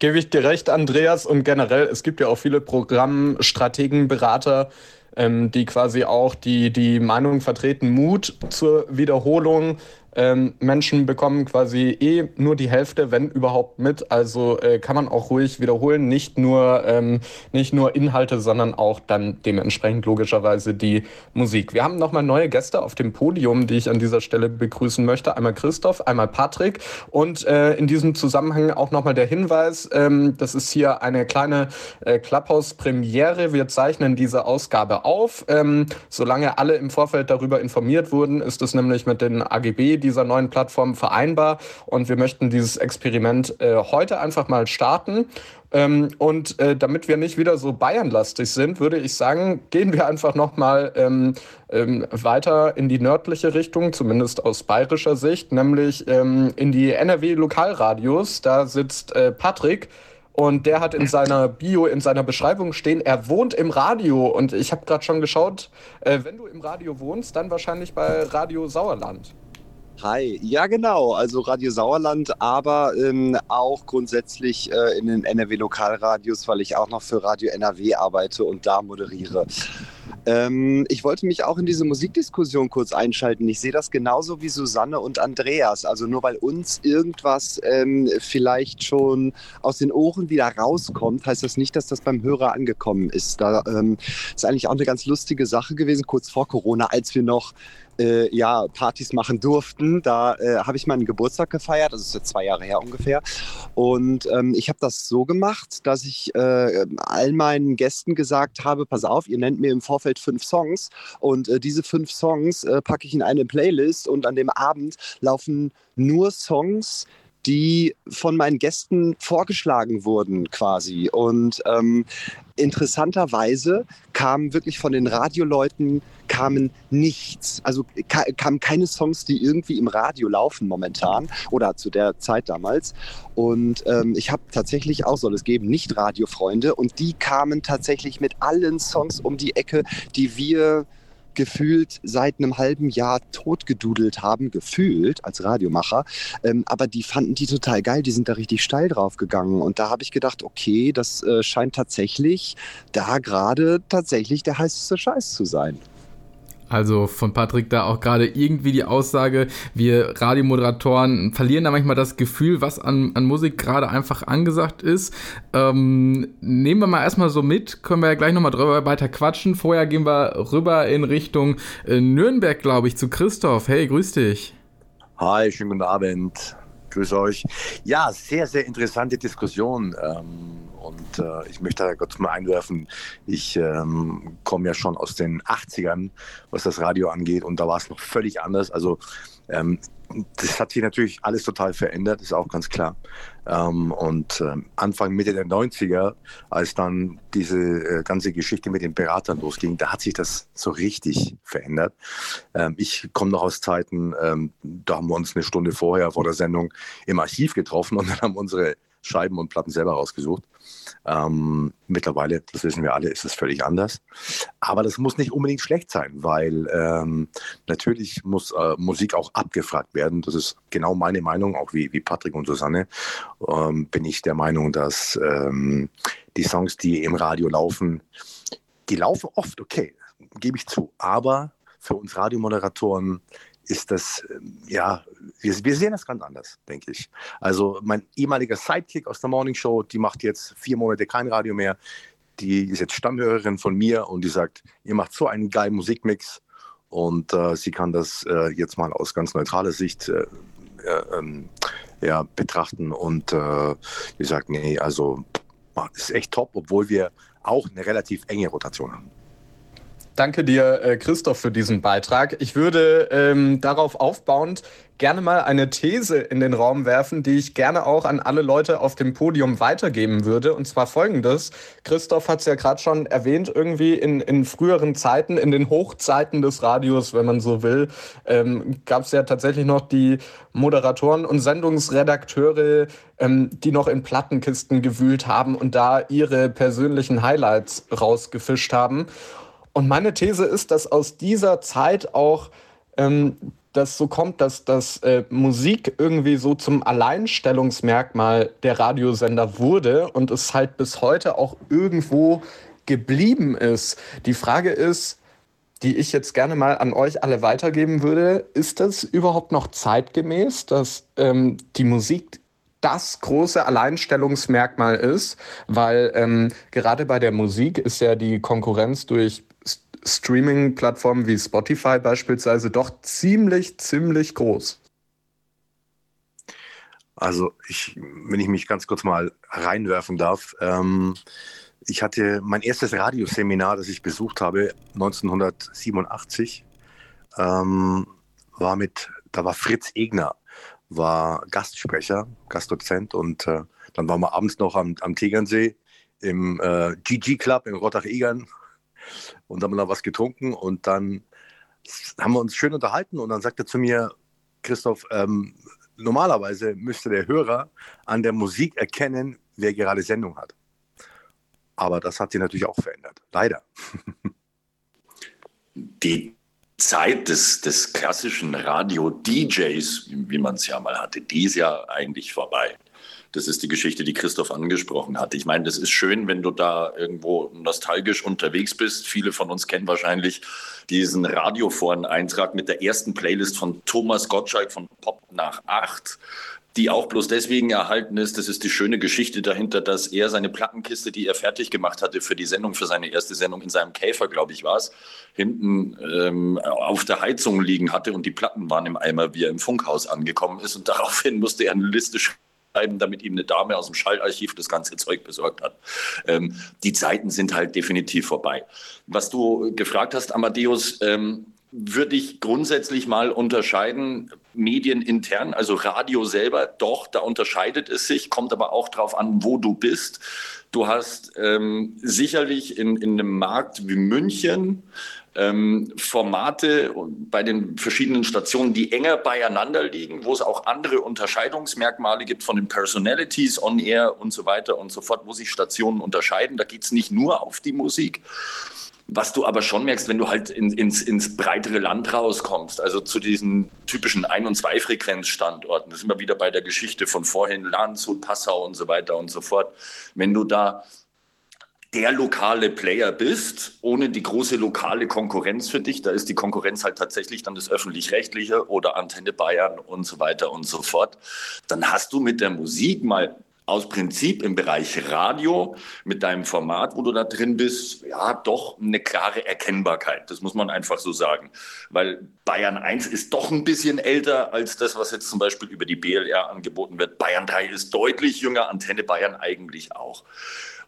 B: gebe ich dir recht, Andreas. Und generell, es gibt ja auch viele Programmstrategen, Berater, ähm, die quasi auch die, die Meinung vertreten, Mut zur Wiederholung, ähm, Menschen bekommen quasi eh nur die Hälfte, wenn überhaupt mit. Also äh, kann man auch ruhig wiederholen. Nicht nur, ähm, nicht nur Inhalte, sondern auch dann dementsprechend logischerweise die Musik. Wir haben nochmal neue Gäste auf dem Podium, die ich an dieser Stelle begrüßen möchte. Einmal Christoph, einmal Patrick. Und äh, in diesem Zusammenhang auch nochmal der Hinweis, ähm, das ist hier eine kleine äh, Clubhouse-Premiere. Wir zeichnen diese Ausgabe auf. Ähm, solange alle im Vorfeld darüber informiert wurden, ist es nämlich mit den AGB, dieser neuen Plattform vereinbar. Und wir möchten dieses Experiment äh, heute einfach mal starten. Ähm, und äh, damit wir nicht wieder so Bayernlastig sind, würde ich sagen, gehen wir einfach nochmal ähm, ähm, weiter in die nördliche Richtung, zumindest aus bayerischer Sicht, nämlich ähm, in die NRW-Lokalradios. Da sitzt äh, Patrick. Und der hat in seiner Bio, in seiner Beschreibung stehen, er wohnt im Radio. Und ich habe gerade schon geschaut, äh, wenn du im Radio wohnst, dann wahrscheinlich bei Radio Sauerland.
G: Hi, ja genau, also Radio Sauerland, aber ähm, auch grundsätzlich äh, in den NRW-Lokalradios, weil ich auch noch für Radio NRW arbeite und da moderiere. Ähm, ich wollte mich auch in diese Musikdiskussion kurz einschalten. Ich sehe das genauso wie Susanne und Andreas. Also nur weil uns irgendwas ähm, vielleicht schon aus den Ohren wieder rauskommt, heißt das nicht, dass das beim Hörer angekommen ist. Da ähm, ist eigentlich auch eine ganz lustige Sache gewesen, kurz vor Corona, als wir noch äh, ja, Partys machen durften. Da äh, habe ich meinen Geburtstag gefeiert, das ist jetzt zwei Jahre her ungefähr. Und ähm, ich habe das so gemacht, dass ich äh, all meinen Gästen gesagt habe, pass auf, ihr nennt mir im Vorfeld fünf Songs und äh, diese fünf Songs äh, packe ich in eine Playlist und an dem Abend laufen nur Songs, die von meinen Gästen vorgeschlagen wurden quasi. Und ähm, interessanterweise kamen wirklich von den Radioleuten kamen nichts. Also ka kamen keine Songs, die irgendwie im Radio laufen momentan oder zu der Zeit damals. Und ähm, ich habe tatsächlich auch, soll es geben, Nicht-Radiofreunde und die kamen tatsächlich mit allen Songs um die Ecke, die wir gefühlt seit einem halben Jahr totgedudelt haben, gefühlt als Radiomacher. Ähm, aber die fanden die total geil, die sind da richtig steil drauf gegangen. Und da habe ich gedacht, okay, das äh, scheint tatsächlich da gerade tatsächlich der heißeste Scheiß zu sein.
A: Also von Patrick da auch gerade irgendwie die Aussage, wir Radiomoderatoren verlieren da manchmal das Gefühl, was an, an Musik gerade einfach angesagt ist. Ähm, nehmen wir mal erstmal so mit, können wir ja gleich nochmal drüber weiter quatschen. Vorher gehen wir rüber in Richtung äh, Nürnberg, glaube ich, zu Christoph. Hey, grüß dich.
H: Hi, schönen guten Abend. Grüß euch. Ja, sehr, sehr interessante Diskussion. Ähm, und äh, ich möchte da kurz mal einwerfen, ich ähm, komme ja schon aus den 80ern, was das Radio angeht. Und da war es noch völlig anders. Also ähm, das hat sich natürlich alles total verändert, ist auch ganz klar. Ähm, und ähm, Anfang, Mitte der 90er, als dann diese äh, ganze Geschichte mit den Beratern losging, da hat sich das so richtig verändert. Ähm, ich komme noch aus Zeiten, ähm, da haben wir uns eine Stunde vorher vor der Sendung im Archiv getroffen und dann haben unsere Scheiben und Platten selber rausgesucht. Ähm, mittlerweile, das wissen wir alle, ist es völlig anders. Aber das muss nicht unbedingt schlecht sein, weil ähm, natürlich muss äh, Musik auch abgefragt werden. Das ist genau meine Meinung, auch wie, wie Patrick und Susanne. Ähm, bin ich der Meinung, dass ähm, die Songs, die im Radio laufen, die laufen oft, okay, gebe ich zu. Aber für uns Radiomoderatoren ist das, ähm, ja, wir, wir, sehen das ganz anders, denke ich. Also mein ehemaliger Sidekick aus der Morning Show, die macht jetzt vier Monate kein Radio mehr. Die ist jetzt Stammhörerin von mir und die sagt, ihr macht so einen geilen Musikmix und äh, sie kann das äh, jetzt mal aus ganz neutraler Sicht äh, äh ähm, ja, betrachten und äh, die sagt, nee, also ist echt top, obwohl wir auch eine relativ enge Rotation haben.
B: Danke dir, äh, Christoph, für diesen Beitrag. Ich würde ähm, darauf aufbauend gerne mal eine These in den Raum werfen, die ich gerne auch an alle Leute auf dem Podium weitergeben würde. Und zwar folgendes. Christoph hat es ja gerade schon erwähnt, irgendwie in, in früheren Zeiten, in den Hochzeiten des Radios, wenn man so will, ähm, gab es ja tatsächlich noch die Moderatoren und Sendungsredakteure, ähm, die noch in Plattenkisten gewühlt haben und da ihre persönlichen Highlights rausgefischt haben. Und meine These ist, dass aus dieser Zeit auch ähm, das so kommt, dass, dass äh, Musik irgendwie so zum Alleinstellungsmerkmal der Radiosender wurde und es halt bis heute auch irgendwo geblieben ist. Die Frage ist, die ich jetzt gerne mal an euch alle weitergeben würde, ist das überhaupt noch zeitgemäß, dass ähm, die Musik das große Alleinstellungsmerkmal ist, weil ähm, gerade bei der Musik ist ja die Konkurrenz durch Streaming-Plattformen wie Spotify beispielsweise doch ziemlich, ziemlich groß.
H: Also ich, wenn ich mich ganz kurz mal reinwerfen darf, ähm, ich hatte mein erstes Radioseminar, das ich besucht habe, 1987, ähm, war mit, da war Fritz Egner, war Gastsprecher, Gastdozent und äh, dann waren wir abends noch am, am Tegernsee im äh, GG Club in Rottach-Egern und haben dann was getrunken und dann haben wir uns schön unterhalten und dann sagt er zu mir, Christoph, ähm, normalerweise müsste der Hörer an der Musik erkennen, wer gerade Sendung hat. Aber das hat sich natürlich auch verändert. Leider.
C: Die Zeit des, des klassischen Radio-DJs, wie man es ja mal hatte, die ist ja eigentlich vorbei. Das ist die Geschichte, die Christoph angesprochen hat. Ich meine, das ist schön, wenn du da irgendwo nostalgisch unterwegs bist. Viele von uns kennen wahrscheinlich diesen Radioforen-Eintrag mit der ersten Playlist von Thomas Gottschalk von Pop nach acht die auch bloß deswegen erhalten ist. Das ist die schöne Geschichte dahinter, dass er seine Plattenkiste, die er fertig gemacht hatte für die Sendung, für seine erste Sendung in seinem Käfer, glaube ich, war es, hinten ähm, auf der Heizung liegen hatte und die Platten waren im Eimer, wie er im Funkhaus angekommen ist. Und daraufhin musste er eine Liste schreiben damit ihm eine Dame aus dem Schallarchiv das ganze Zeug besorgt hat. Ähm, die Zeiten sind halt definitiv vorbei. Was du gefragt hast, Amadeus, ähm, würde ich grundsätzlich mal unterscheiden. Medienintern, also Radio selber, doch, da unterscheidet es sich, kommt aber auch darauf an, wo du bist. Du hast ähm, sicherlich in, in einem Markt wie München ähm, Formate bei den verschiedenen Stationen, die enger beieinander liegen, wo es auch andere Unterscheidungsmerkmale gibt von den Personalities on Air und so weiter und so fort, wo sich Stationen unterscheiden. Da geht es nicht nur auf die Musik. Was du aber schon merkst, wenn du halt in, ins, ins breitere Land rauskommst, also zu diesen typischen Ein- und Zwei-Frequenz-Standorten, das sind wir wieder bei der Geschichte von vorhin, Landshut, Passau und so weiter und so fort. Wenn du da der lokale Player bist, ohne die große lokale Konkurrenz für dich. Da ist die Konkurrenz halt tatsächlich dann das öffentlich-rechtliche oder Antenne Bayern und so weiter und so fort. Dann hast du mit der Musik mal aus Prinzip im Bereich Radio mit deinem Format, wo du da drin bist, ja, doch eine klare Erkennbarkeit. Das muss man einfach so sagen. Weil Bayern 1 ist doch ein bisschen älter als das, was jetzt zum Beispiel über die BLR angeboten wird. Bayern 3 ist deutlich jünger, Antenne Bayern eigentlich auch.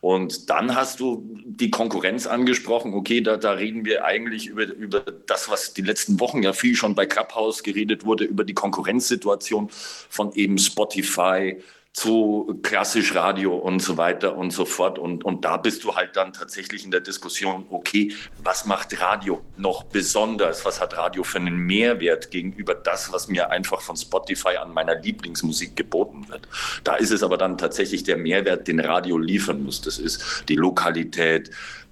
C: Und dann hast du die Konkurrenz angesprochen. Okay, da, da reden wir eigentlich über, über das, was die letzten Wochen ja viel schon bei Clubhouse geredet wurde, über die Konkurrenzsituation von eben Spotify, zu klassisch Radio und so weiter und so fort. Und, und da bist du halt dann tatsächlich in der Diskussion, okay, was macht Radio noch besonders? Was hat Radio für einen Mehrwert gegenüber das, was mir einfach von Spotify an meiner Lieblingsmusik geboten wird? Da ist es aber dann tatsächlich der Mehrwert, den Radio liefern muss. Das ist die Lokalität,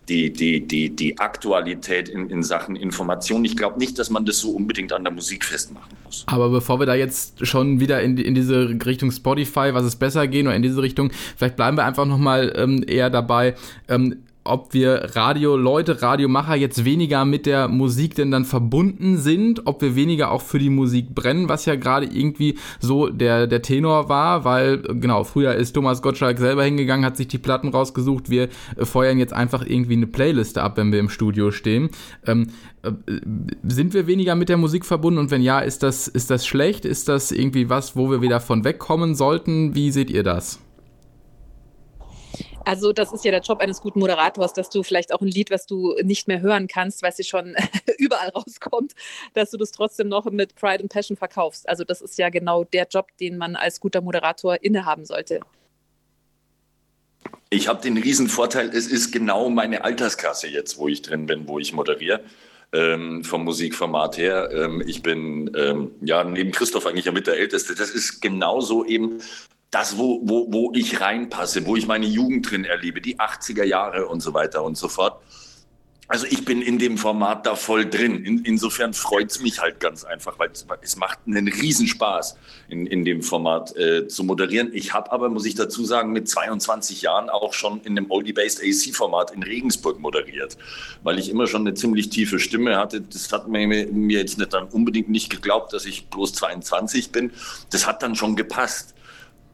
C: die, die, die, die Aktualität in, in Sachen Information. Ich glaube nicht, dass man das so unbedingt an der Musik festmachen muss.
A: Aber bevor wir da jetzt schon wieder in, in diese Richtung Spotify, was es besser gehen oder in diese Richtung, vielleicht bleiben wir einfach nochmal ähm, eher dabei. Ähm, ob wir Radio-Leute, Radiomacher jetzt weniger mit der Musik denn dann verbunden sind, ob wir weniger auch für die Musik brennen, was ja gerade irgendwie so der, der Tenor war, weil, genau, früher ist Thomas Gottschalk selber hingegangen, hat sich die Platten rausgesucht, wir feuern jetzt einfach irgendwie eine Playliste ab, wenn wir im Studio stehen. Ähm, äh, sind wir weniger mit der Musik verbunden und wenn ja, ist das, ist das schlecht? Ist das irgendwie was, wo wir wieder von wegkommen sollten? Wie seht ihr das?
F: Also das ist ja der Job eines guten Moderators, dass du vielleicht auch ein Lied, was du nicht mehr hören kannst, weil es schon [laughs] überall rauskommt, dass du das trotzdem noch mit Pride and Passion verkaufst. Also das ist ja genau der Job, den man als guter Moderator innehaben sollte.
C: Ich habe den riesen Vorteil, es ist genau meine Alterskasse jetzt, wo ich drin bin, wo ich moderiere. Ähm, vom Musikformat her. Ähm, ich bin ähm, ja neben Christoph eigentlich ja mit der Älteste. Das ist genauso eben das, wo, wo, wo ich reinpasse, wo ich meine Jugend drin erlebe, die 80er Jahre und so weiter und so fort. Also ich bin in dem Format da voll drin. In, insofern freut es mich halt ganz einfach, weil es, macht einen Riesenspaß, in, in dem Format äh, zu moderieren. Ich habe aber, muss ich dazu sagen, mit 22 Jahren auch schon in einem Oldie-Based AC-Format in Regensburg moderiert, weil ich immer schon eine ziemlich tiefe Stimme hatte. Das hat mir, mir jetzt nicht dann unbedingt nicht geglaubt, dass ich bloß 22 bin. Das hat dann schon gepasst.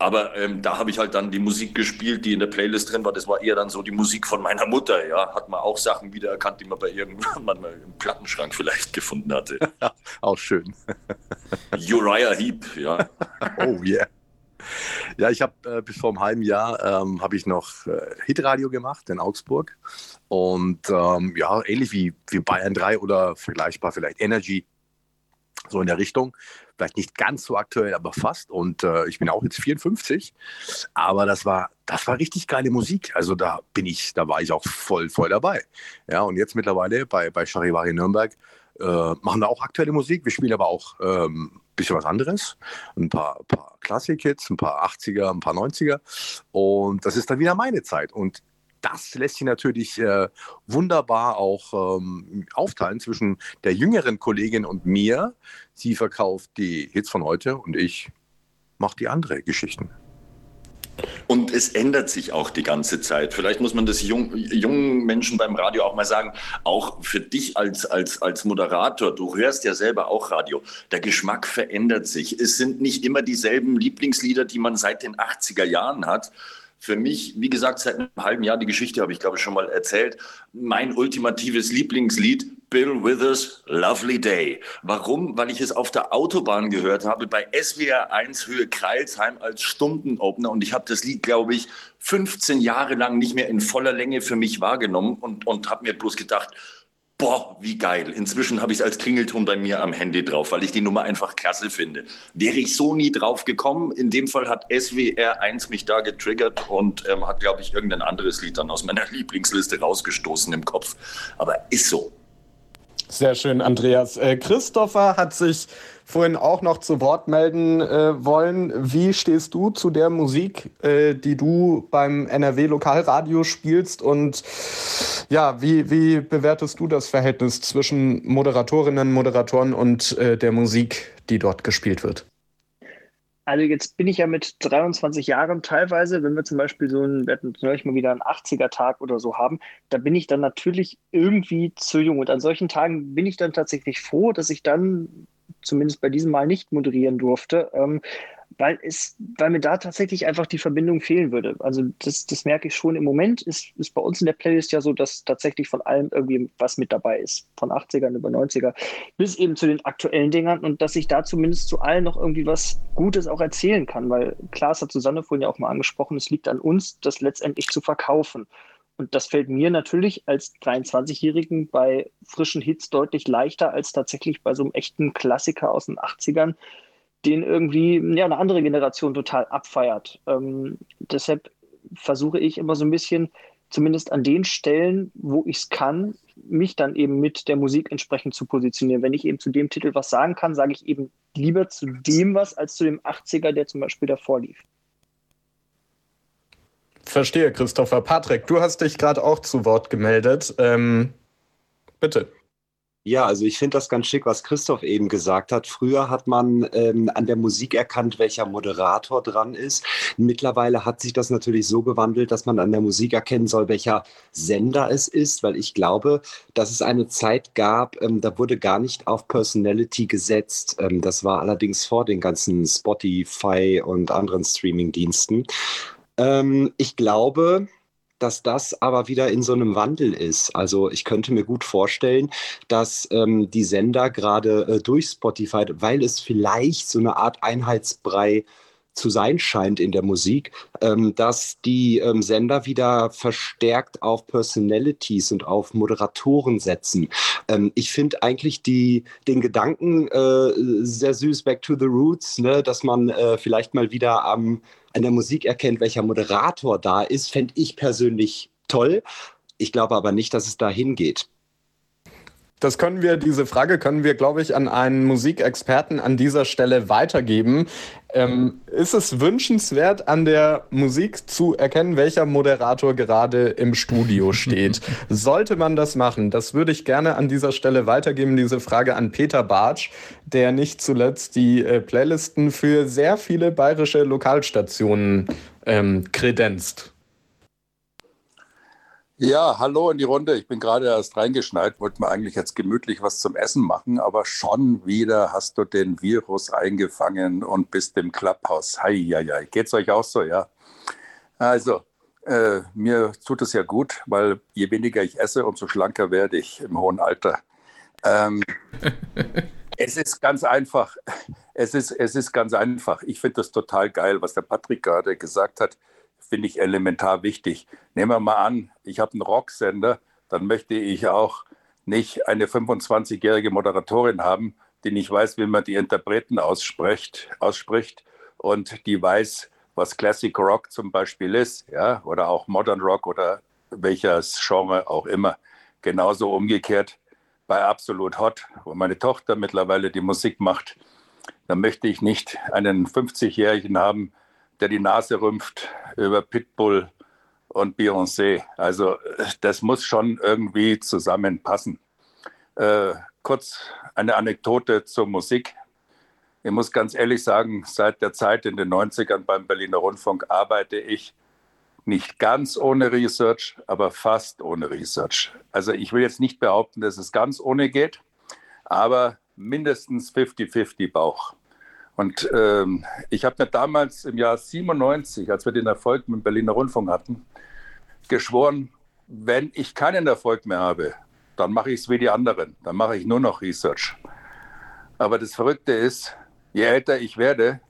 C: Aber ähm, da habe ich halt dann die Musik gespielt, die in der Playlist drin war. Das war eher dann so die Musik von meiner Mutter. Ja, hat man auch Sachen wiedererkannt, die man bei irgendwann mal im Plattenschrank vielleicht gefunden hatte. [laughs]
H: auch schön. [laughs]
C: Uriah Heep, ja. [laughs]
H: oh yeah. Ja, ich habe äh, bis vor einem halben Jahr ähm, habe ich noch äh, Hitradio gemacht in Augsburg und ähm, ja ähnlich wie, wie Bayern 3 oder vergleichbar vielleicht Energy so in der Richtung vielleicht nicht ganz so aktuell, aber fast. Und äh, ich bin auch jetzt 54. Aber das war, das war richtig geile Musik. Also da bin ich, da war ich auch voll, voll dabei. Ja, und jetzt mittlerweile bei, bei Charivari Nürnberg äh, machen wir auch aktuelle Musik. Wir spielen aber auch ähm, ein bisschen was anderes. Ein paar, paar Klassik-Hits, ein paar 80er, ein paar 90er. Und das ist dann wieder meine Zeit. Und das lässt sich natürlich äh, wunderbar auch ähm, aufteilen zwischen der jüngeren Kollegin und mir. Sie verkauft die Hits von heute und ich mache die andere Geschichten.
C: Und es ändert sich auch die ganze Zeit. Vielleicht muss man das jung, jungen Menschen beim Radio auch mal sagen, auch für dich als, als, als Moderator, du hörst ja selber auch Radio, der Geschmack verändert sich. Es sind nicht immer dieselben Lieblingslieder, die man seit den 80er Jahren hat, für mich, wie gesagt, seit einem halben Jahr, die Geschichte habe ich, glaube ich, schon mal erzählt, mein ultimatives Lieblingslied, Bill Withers, Lovely Day. Warum? Weil ich es auf der Autobahn gehört habe, bei SWR 1 Höhe Kreilsheim als Stundenopener und ich habe das Lied, glaube ich, 15 Jahre lang nicht mehr in voller Länge für mich wahrgenommen und, und habe mir bloß gedacht, boah, wie geil. Inzwischen habe ich es als Klingelton bei mir am Handy drauf, weil ich die Nummer einfach klasse finde. Wäre ich so nie drauf gekommen. In dem Fall hat SWR 1 mich da getriggert und ähm, hat, glaube ich, irgendein anderes Lied dann aus meiner [laughs] Lieblingsliste rausgestoßen im Kopf. Aber ist so.
B: Sehr schön, Andreas. Äh, Christopher hat sich vorhin auch noch zu Wort melden äh, wollen. Wie stehst du zu der Musik, äh, die du beim NRW Lokalradio spielst? Und ja, wie, wie bewertest du das Verhältnis zwischen Moderatorinnen, Moderatoren und äh, der Musik, die dort gespielt wird?
E: Also jetzt bin ich ja mit 23 Jahren teilweise, wenn wir zum Beispiel so einen, wir neulich mal wieder einen 80er-Tag oder so haben, da bin ich dann natürlich irgendwie zu jung. Und an solchen Tagen bin ich dann tatsächlich froh, dass ich dann zumindest bei diesem Mal nicht moderieren durfte. Ähm, weil es, weil mir da tatsächlich einfach die Verbindung fehlen würde. Also das, das merke ich schon. Im Moment ist, ist bei uns in der Playlist ja so, dass tatsächlich von allem irgendwie was mit dabei ist. Von 80ern über 90er bis eben zu den aktuellen Dingern und dass ich da zumindest zu allen noch irgendwie was Gutes auch erzählen kann, weil klar, es hat Susanne vorhin ja auch mal angesprochen, es liegt an uns, das letztendlich zu verkaufen. Und das fällt mir natürlich als 23-Jährigen bei frischen Hits deutlich leichter als tatsächlich bei so einem echten Klassiker aus den 80ern, den irgendwie ja, eine andere Generation total abfeiert. Ähm, deshalb versuche ich immer so ein bisschen, zumindest an den Stellen, wo ich es kann, mich dann eben mit der Musik entsprechend zu positionieren. Wenn ich eben zu dem Titel was sagen kann, sage ich eben lieber zu dem was, als zu dem 80er, der zum Beispiel davor lief.
B: Verstehe, Christopher. Patrick, du hast dich gerade auch zu Wort gemeldet. Ähm, bitte.
G: Ja, also ich finde das ganz schick, was Christoph eben gesagt hat. Früher hat man ähm, an der Musik erkannt, welcher Moderator dran ist. Mittlerweile hat sich das natürlich so gewandelt, dass man an der Musik erkennen soll, welcher Sender es ist, weil ich glaube, dass es eine Zeit gab, ähm, da wurde gar nicht auf Personality gesetzt. Ähm, das war allerdings vor den ganzen Spotify und anderen Streaming-Diensten. Ähm, ich glaube, dass das aber wieder in so einem Wandel ist. Also ich könnte mir gut vorstellen, dass ähm, die Sender gerade äh, durch Spotify, weil es vielleicht so eine Art Einheitsbrei zu sein scheint in der Musik, ähm, dass die ähm, Sender wieder verstärkt auf Personalities und auf Moderatoren setzen. Ähm, ich finde eigentlich die, den Gedanken äh, sehr süß, Back to the Roots, ne, dass man äh, vielleicht mal wieder am an der Musik erkennt, welcher Moderator da ist, fände ich persönlich toll. Ich glaube aber nicht, dass es dahin geht.
B: Das können wir, diese Frage können wir, glaube ich, an einen Musikexperten an dieser Stelle weitergeben. Ähm, ist es wünschenswert, an der Musik zu erkennen, welcher Moderator gerade im Studio [laughs] steht? Sollte man das machen? Das würde ich gerne an dieser Stelle weitergeben, diese Frage an Peter Bartsch, der nicht zuletzt die äh, Playlisten für sehr viele bayerische Lokalstationen ähm, kredenzt.
I: Ja, hallo in die Runde. Ich bin gerade erst reingeschneit, wollte mir eigentlich jetzt gemütlich was zum Essen machen, aber schon wieder hast du den Virus eingefangen und bist im Clubhaus. Heieiei. Geht's euch auch so, ja? Also, äh, mir tut es ja gut, weil je weniger ich esse, umso schlanker werde ich im hohen Alter. Ähm, [laughs] es ist ganz einfach. Es ist, es ist ganz einfach. Ich finde das total geil, was der Patrick gerade gesagt hat finde ich elementar wichtig. Nehmen wir mal an, ich habe einen Rocksender, dann möchte ich auch nicht eine 25-jährige Moderatorin haben, die nicht weiß, wie man die Interpreten ausspricht, ausspricht und die weiß, was Classic Rock zum Beispiel ist, ja, oder auch Modern Rock oder welches Genre auch immer. Genauso umgekehrt bei Absolut Hot, wo meine Tochter mittlerweile die Musik macht. Da möchte ich nicht einen 50-Jährigen haben, der die Nase rümpft über Pitbull und Beyoncé. Also das muss schon irgendwie zusammenpassen. Äh, kurz eine Anekdote zur Musik. Ich muss ganz ehrlich sagen, seit der Zeit in den 90ern beim Berliner Rundfunk arbeite ich nicht ganz ohne Research, aber fast ohne Research. Also ich will jetzt nicht behaupten, dass es ganz ohne geht, aber mindestens 50-50 Bauch. Und ähm, ich habe mir damals im Jahr 97, als wir den Erfolg mit dem Berliner Rundfunk hatten, geschworen, wenn ich keinen Erfolg mehr habe, dann mache ich es wie die anderen. Dann mache ich nur noch Research. Aber das Verrückte ist, je älter ich werde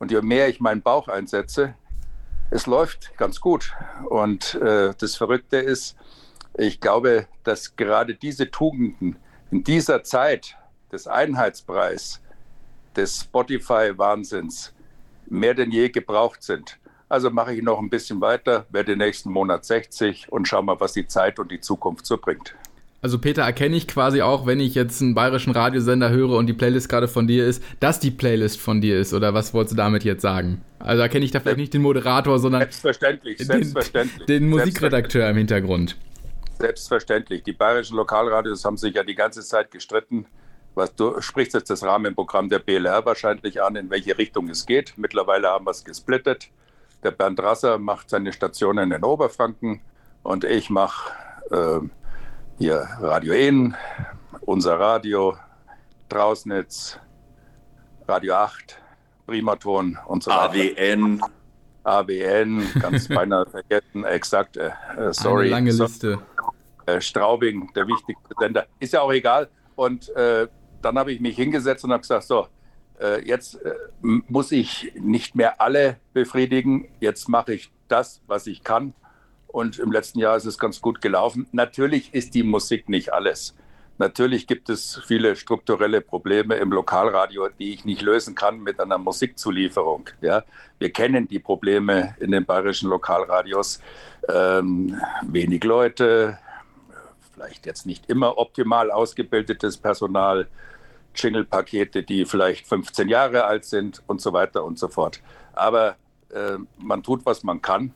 I: und je mehr ich meinen Bauch einsetze, es läuft ganz gut. Und äh, das Verrückte ist, Ich glaube, dass gerade diese Tugenden in dieser Zeit des Einheitspreis, des Spotify-Wahnsinns mehr denn je gebraucht sind. Also mache ich noch ein bisschen weiter, werde nächsten Monat 60 und schau mal, was die Zeit und die Zukunft so bringt.
A: Also Peter, erkenne ich quasi auch, wenn ich jetzt einen bayerischen Radiosender höre und die Playlist gerade von dir ist, dass die Playlist von dir ist? Oder was wolltest du damit jetzt sagen? Also erkenne ich da vielleicht nicht den Moderator, sondern
I: selbstverständlich,
A: den,
I: selbstverständlich,
A: den Musikredakteur im Hintergrund.
I: Selbstverständlich. Die bayerischen Lokalradios haben sich ja die ganze Zeit gestritten. Was, du sprichst jetzt das Rahmenprogramm der BLR wahrscheinlich an, in welche Richtung es geht. Mittlerweile haben wir es gesplittet. Der Bernd Rasser macht seine Stationen in Oberfranken und ich mache äh, hier Radio Ehen, unser Radio, Trausnitz, Radio 8, Primaton und so
C: weiter. AWN.
I: AWN, ganz [laughs] beinahe vergessen, exakt, äh, äh, sorry.
A: Eine lange Liste.
I: Äh, Straubing, der wichtigste Sender. Ist ja auch egal. Und äh, dann habe ich mich hingesetzt und habe gesagt, so, äh, jetzt äh, muss ich nicht mehr alle befriedigen, jetzt mache ich das, was ich kann. Und im letzten Jahr ist es ganz gut gelaufen. Natürlich ist die Musik nicht alles. Natürlich gibt es viele strukturelle Probleme im Lokalradio, die ich nicht lösen kann mit einer Musikzulieferung. Ja, wir kennen die Probleme in den bayerischen Lokalradios. Ähm, wenig Leute, vielleicht jetzt nicht immer optimal ausgebildetes Personal, Jingle-Pakete, die vielleicht 15 Jahre alt sind und so weiter und so fort. Aber äh, man tut, was man kann.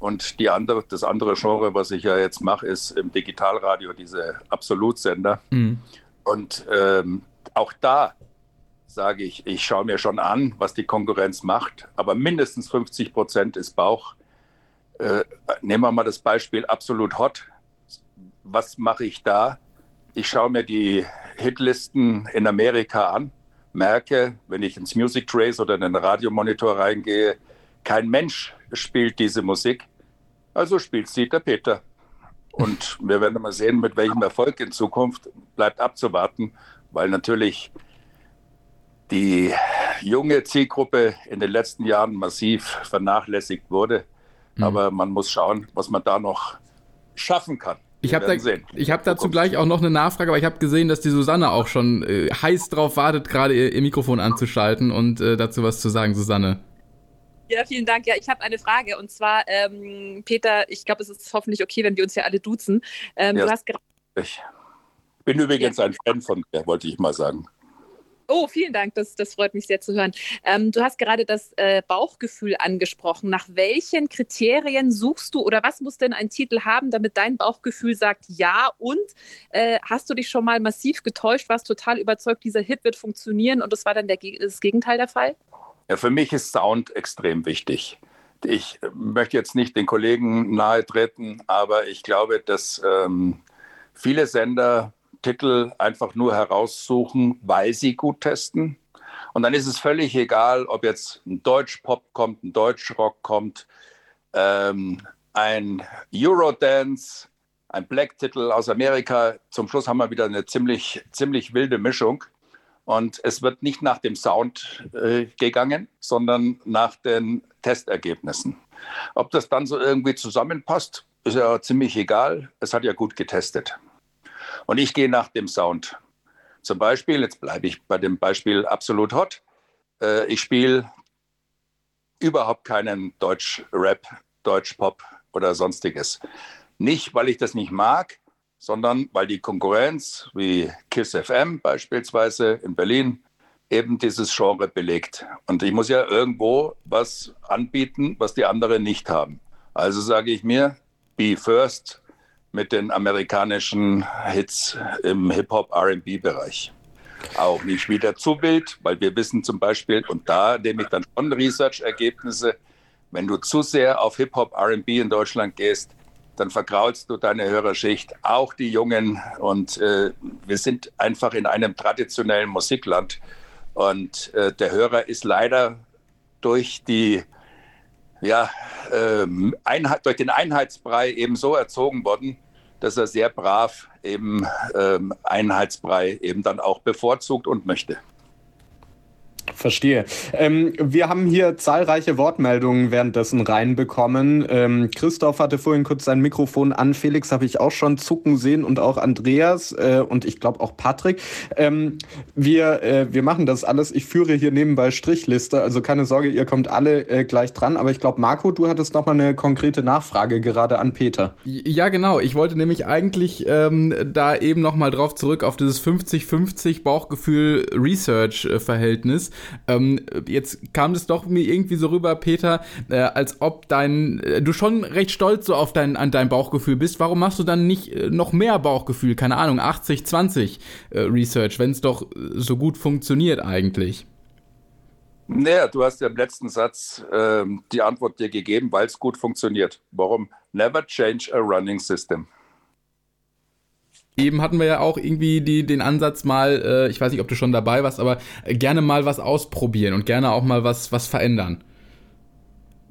I: Und die andere, das andere Genre, was ich ja jetzt mache, ist im Digitalradio diese Absolutsender. Mhm. Und ähm, auch da sage ich, ich schaue mir schon an, was die Konkurrenz macht, aber mindestens 50 Prozent ist Bauch. Äh, nehmen wir mal das Beispiel Absolut Hot. Was mache ich da? Ich schaue mir die Hitlisten in Amerika an, merke, wenn ich ins Music Trace oder in den Radiomonitor reingehe, kein Mensch spielt diese Musik. Also spielt sie der Peter. Und [laughs] wir werden mal sehen, mit welchem Erfolg in Zukunft bleibt abzuwarten, weil natürlich die junge Zielgruppe in den letzten Jahren massiv vernachlässigt wurde. Mhm. Aber man muss schauen, was man da noch schaffen kann.
A: Ich habe da, hab dazu gleich auch noch eine Nachfrage, aber ich habe gesehen, dass die Susanne auch schon äh, heiß drauf wartet, gerade ihr, ihr, Mikrofon anzuschalten und äh, dazu was zu sagen, Susanne.
F: Ja, vielen Dank. Ja, ich habe eine Frage und zwar, ähm, Peter, ich glaube, es ist hoffentlich okay, wenn wir uns hier alle duzen. Ähm, ja,
I: du hast ich bin übrigens ja. ein Fan von dir, wollte ich mal sagen.
F: Oh, vielen Dank, das, das freut mich sehr zu hören. Ähm, du hast gerade das äh, Bauchgefühl angesprochen. Nach welchen Kriterien suchst du oder was muss denn ein Titel haben, damit dein Bauchgefühl sagt ja? Und äh, hast du dich schon mal massiv getäuscht, warst total überzeugt, dieser Hit wird funktionieren und das war dann der, das Gegenteil der Fall?
I: Ja, für mich ist Sound extrem wichtig. Ich möchte jetzt nicht den Kollegen nahe treten, aber ich glaube, dass ähm, viele Sender Titel einfach nur heraussuchen, weil sie gut testen. Und dann ist es völlig egal, ob jetzt ein Deutsch-Pop kommt, ein Deutsch-Rock kommt, ähm, ein Eurodance, ein Black-Titel aus Amerika. Zum Schluss haben wir wieder eine ziemlich, ziemlich wilde Mischung. Und es wird nicht nach dem Sound äh, gegangen, sondern nach den Testergebnissen. Ob das dann so irgendwie zusammenpasst, ist ja ziemlich egal. Es hat ja gut getestet. Und ich gehe nach dem Sound. Zum Beispiel, jetzt bleibe ich bei dem Beispiel Absolut Hot. Äh, ich spiele überhaupt keinen Deutsch-Rap, Deutsch-Pop oder sonstiges. Nicht, weil ich das nicht mag, sondern weil die Konkurrenz wie KISS FM beispielsweise in Berlin eben dieses Genre belegt. Und ich muss ja irgendwo was anbieten, was die anderen nicht haben. Also sage ich mir, be first, mit den amerikanischen Hits im Hip-Hop-RB-Bereich. Auch nicht wieder zu wild, weil wir wissen zum Beispiel, und da nehme ich dann schon Research-Ergebnisse, wenn du zu sehr auf Hip-Hop-RB in Deutschland gehst, dann vergraulst du deine Hörerschicht, auch die Jungen. Und äh, wir sind einfach in einem traditionellen Musikland. Und äh, der Hörer ist leider durch die ja, ähm, Einheit, durch den Einheitsbrei eben so erzogen worden, dass er sehr brav eben ähm, Einheitsbrei eben dann auch bevorzugt und möchte.
B: Verstehe. Ähm, wir haben hier zahlreiche Wortmeldungen währenddessen reinbekommen. Ähm, Christoph hatte vorhin kurz sein Mikrofon an. Felix habe ich auch schon zucken sehen und auch Andreas äh, und ich glaube auch Patrick. Ähm, wir, äh, wir machen das alles. Ich führe hier nebenbei Strichliste, also keine Sorge, ihr kommt alle äh, gleich dran. Aber ich glaube, Marco, du hattest noch mal eine konkrete Nachfrage gerade an Peter.
A: Ja, genau. Ich wollte nämlich eigentlich ähm, da eben noch mal drauf zurück auf dieses 50-50 Bauchgefühl-Research-Verhältnis. Ähm, jetzt kam es doch mir irgendwie so rüber, Peter, äh, als ob dein, äh, du schon recht stolz so auf dein, an dein Bauchgefühl bist. Warum machst du dann nicht äh, noch mehr Bauchgefühl? Keine Ahnung, 80-20 äh, Research, wenn es doch so gut funktioniert eigentlich.
I: Naja, du hast ja im letzten Satz äh, die Antwort dir gegeben, weil es gut funktioniert. Warum? Never change a running system.
A: Eben hatten wir ja auch irgendwie die, den Ansatz mal, äh, ich weiß nicht, ob du schon dabei warst, aber gerne mal was ausprobieren und gerne auch mal was, was verändern.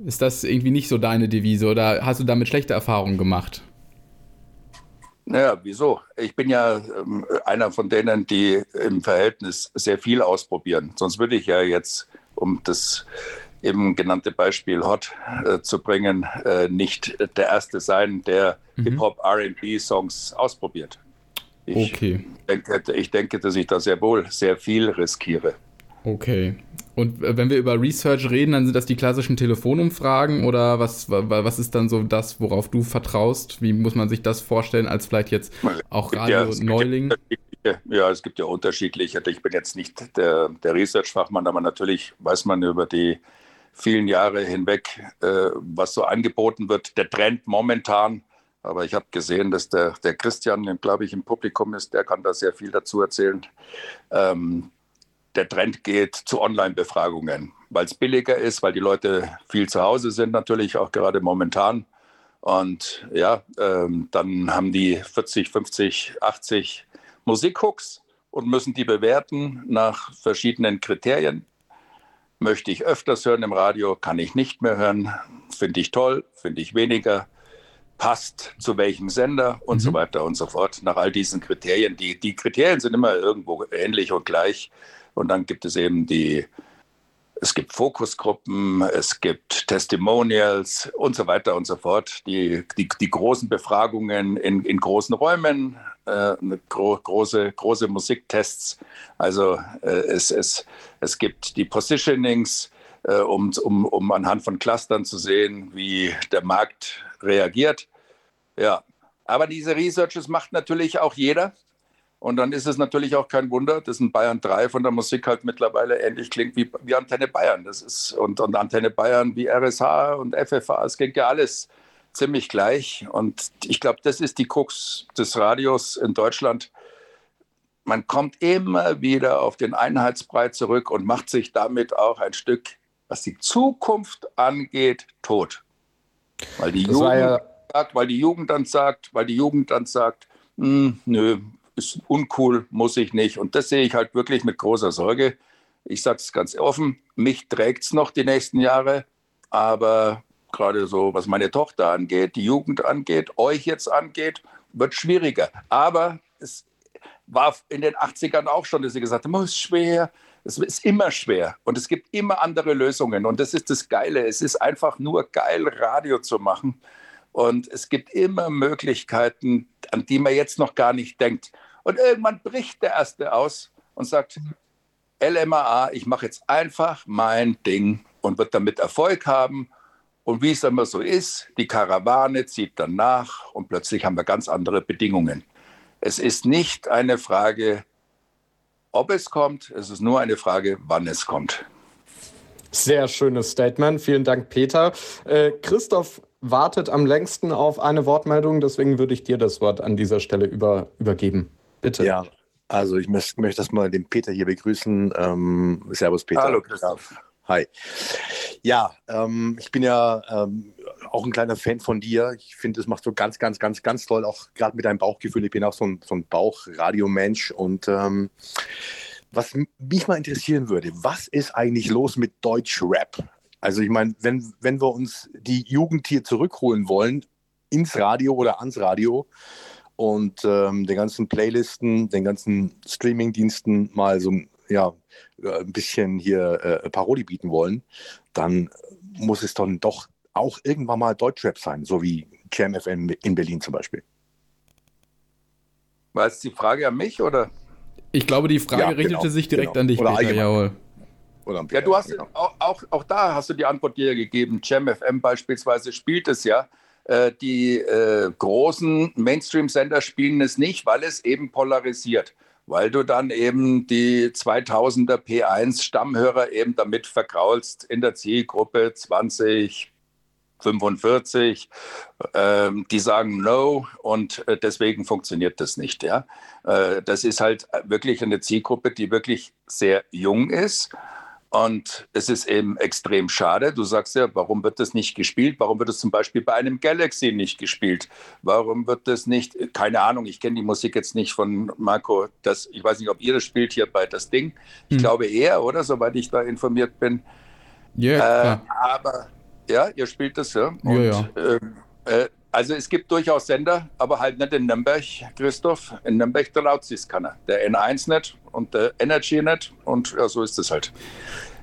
A: Ist das irgendwie nicht so deine Devise oder hast du damit schlechte Erfahrungen gemacht?
I: Naja, wieso? Ich bin ja ähm, einer von denen, die im Verhältnis sehr viel ausprobieren. Sonst würde ich ja jetzt, um das eben genannte Beispiel Hot äh, zu bringen, äh, nicht der Erste sein, der mhm. Hip-Hop-RB-Songs ausprobiert. Ich, okay. denke, ich denke, dass ich da sehr wohl sehr viel riskiere.
A: Okay. Und äh, wenn wir über Research reden, dann sind das die klassischen Telefonumfragen oder was, was ist dann so das, worauf du vertraust? Wie muss man sich das vorstellen als vielleicht jetzt auch Radio-Neuling?
I: Ja, ja, es gibt ja unterschiedliche. Ich bin jetzt nicht der, der Research-Fachmann, aber natürlich weiß man über die vielen Jahre hinweg, äh, was so angeboten wird. Der Trend momentan aber ich habe gesehen, dass der, der Christian, glaube ich, im Publikum ist, der kann da sehr viel dazu erzählen. Ähm, der Trend geht zu Online-Befragungen, weil es billiger ist, weil die Leute viel zu Hause sind, natürlich auch gerade momentan. Und ja, ähm, dann haben die 40, 50, 80 Musikhooks und müssen die bewerten nach verschiedenen Kriterien. Möchte ich öfters hören im Radio, kann ich nicht mehr hören. Finde ich toll, finde ich weniger passt zu welchem Sender und mhm. so weiter und so fort. Nach all diesen Kriterien. Die, die Kriterien sind immer irgendwo ähnlich und gleich. Und dann gibt es eben die, es gibt Fokusgruppen, es gibt Testimonials und so weiter und so fort. Die, die, die großen Befragungen in, in großen Räumen, äh, gro große, große Musiktests. Also äh, es, es, es gibt die Positionings, um, um, um anhand von Clustern zu sehen, wie der Markt reagiert. Ja, aber diese Researches macht natürlich auch jeder. Und dann ist es natürlich auch kein Wunder, dass ein Bayern 3 von der Musik halt mittlerweile ähnlich klingt wie, wie Antenne Bayern. Das ist, und, und Antenne Bayern wie RSH und FFH, es klingt ja alles ziemlich gleich. Und ich glaube, das ist die Krux des Radios in Deutschland. Man kommt immer wieder auf den Einheitsbrei zurück und macht sich damit auch ein Stück, was die Zukunft angeht, tot. Weil die, Jugend ja sagt, weil die Jugend dann sagt, weil die Jugend dann sagt, hm, nö, ist uncool, muss ich nicht. Und das sehe ich halt wirklich mit großer Sorge. Ich sage es ganz offen, mich trägt es noch die nächsten Jahre, aber gerade so, was meine Tochter angeht, die Jugend angeht, euch jetzt angeht, wird schwieriger. Aber es war in den 80ern auch schon, dass sie gesagt haben, oh, es ist schwer, es ist immer schwer und es gibt immer andere Lösungen. Und das ist das Geile. Es ist einfach nur geil, Radio zu machen. Und es gibt immer Möglichkeiten, an die man jetzt noch gar nicht denkt. Und irgendwann bricht der Erste aus und sagt, LMAA, ich mache jetzt einfach mein Ding und wird damit Erfolg haben. Und wie es immer so ist, die Karawane zieht dann nach und plötzlich haben wir ganz andere Bedingungen. Es ist nicht eine Frage ob es kommt. Es ist nur eine Frage, wann es kommt.
B: Sehr schönes Statement. Vielen Dank, Peter. Äh, Christoph wartet am längsten auf eine Wortmeldung, deswegen würde ich dir das Wort an dieser Stelle über, übergeben. Bitte.
H: Ja, also ich möchte das mal den Peter hier begrüßen. Ähm, servus, Peter.
I: Hallo, Christoph.
H: Hi. Ja, ähm, ich bin ja ähm, auch ein kleiner Fan von dir. Ich finde, es macht so ganz, ganz, ganz, ganz toll, auch gerade mit deinem Bauchgefühl. Ich bin auch so ein, so ein Bauchradiomensch. Und ähm, was mich mal interessieren würde, was ist eigentlich los mit Deutsch-Rap? Also ich meine, wenn, wenn wir uns die Jugend hier zurückholen wollen, ins Radio oder ans Radio und ähm, den ganzen Playlisten, den ganzen Streaming-Diensten mal so ja, äh, ein bisschen hier äh, Parodie bieten wollen, dann muss es dann doch auch irgendwann mal Deutschrap sein, so wie Jam FM in Berlin zum Beispiel.
I: War es die Frage an mich oder?
A: Ich glaube, die Frage ja, richtete genau, sich direkt genau. an dich,
I: oder Peter, jawohl. Oder ja, du hast genau. auch, auch, auch da hast du die Antwort dir gegeben. Jam FM beispielsweise spielt es ja. Äh, die äh, großen Mainstream-Sender spielen es nicht, weil es eben polarisiert weil du dann eben die 2000er P1 Stammhörer eben damit verkraulst in der Zielgruppe 20, 45, ähm, die sagen No und äh, deswegen funktioniert das nicht. Ja? Äh, das ist halt wirklich eine Zielgruppe, die wirklich sehr jung ist und es ist eben extrem schade. Du sagst ja, warum wird das nicht gespielt? Warum wird es zum Beispiel bei einem Galaxy nicht gespielt? Warum wird das nicht, keine Ahnung, ich kenne die Musik jetzt nicht von Marco. Das, ich weiß nicht, ob ihr das spielt hier bei das Ding. Ich hm. glaube eher, oder? Soweit ich da informiert bin.
A: Ja, yeah,
I: äh, aber ja, ihr spielt das, ja. Und, ja, ja. Ähm, äh, also es gibt durchaus Sender, aber halt nicht in Nürnberg, Christoph. In Nürnberg der Lautzis kann Der N1 nicht und der Energy nicht und ja, so ist es halt.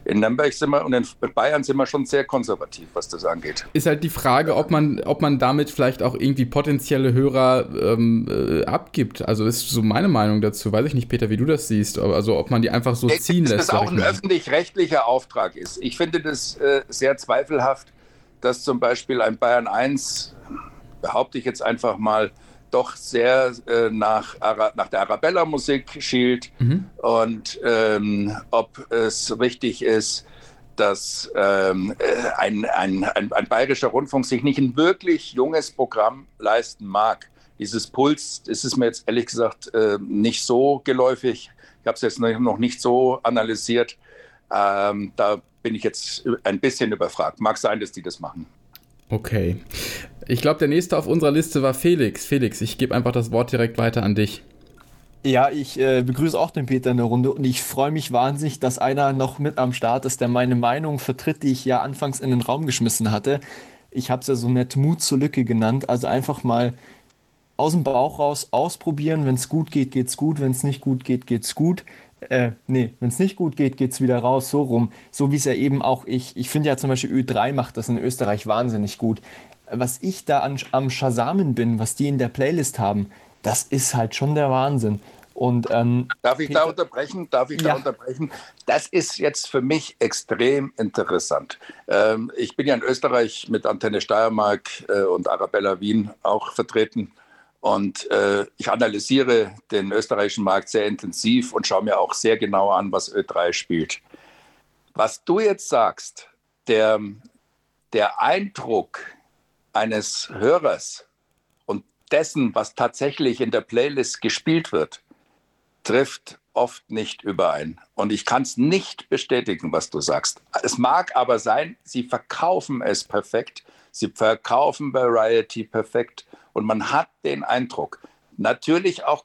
I: In Nürnberg sind wir und in Bayern sind wir schon sehr konservativ, was das angeht.
A: Ist halt die Frage, ob man, ob man damit vielleicht auch irgendwie potenzielle Hörer ähm, äh, abgibt. Also ist so meine Meinung dazu. Weiß ich nicht, Peter, wie du das siehst. Also ob man die einfach so ziehen
I: dass
A: lässt.
I: Dass das auch ein öffentlich-rechtlicher Auftrag ist. Ich finde das äh, sehr zweifelhaft, dass zum Beispiel ein Bayern 1 behaupte ich jetzt einfach mal, doch sehr äh, nach, Ara nach der Arabella-Musik schielt mhm. und ähm, ob es richtig ist, dass ähm, äh, ein, ein, ein, ein, bayerischer Rundfunk sich nicht ein wirklich junges Programm leisten mag. Dieses Puls ist mir jetzt ehrlich gesagt äh, nicht so geläufig. Ich habe es jetzt noch nicht so analysiert. Ähm, da bin ich jetzt ein bisschen überfragt. Mag sein, dass die das machen.
A: Okay. Ich glaube, der nächste auf unserer Liste war Felix. Felix, ich gebe einfach das Wort direkt weiter an dich.
D: Ja, ich äh, begrüße auch den Peter in der Runde und ich freue mich wahnsinnig, dass einer noch mit am Start ist, der meine Meinung vertritt, die ich ja anfangs in den Raum geschmissen hatte. Ich habe es ja so nett Mut zur Lücke genannt. Also einfach mal aus dem Bauch raus ausprobieren. Wenn es gut geht, geht's gut. Wenn es nicht gut geht, geht's gut. Äh, nee, wenn es nicht gut geht, geht es wieder raus, so rum. So wie es ja eben auch ich, ich finde ja zum Beispiel Ö3 macht das in Österreich wahnsinnig gut. Was ich da an, am Shazamen bin, was die in der Playlist haben, das ist halt schon der Wahnsinn. Und, ähm,
I: Darf ich Peter, da unterbrechen? Darf ich ja. da unterbrechen? Das ist jetzt für mich extrem interessant. Ähm, ich bin ja in Österreich mit Antenne Steiermark äh, und Arabella Wien auch vertreten. Und äh, ich analysiere den österreichischen Markt sehr intensiv und schaue mir auch sehr genau an, was Ö3 spielt. Was du jetzt sagst, der, der Eindruck eines Hörers und dessen, was tatsächlich in der Playlist gespielt wird, trifft oft nicht überein. Und ich kann es nicht bestätigen, was du sagst. Es mag aber sein, sie verkaufen es perfekt. Sie verkaufen Variety perfekt. Und man hat den Eindruck, natürlich auch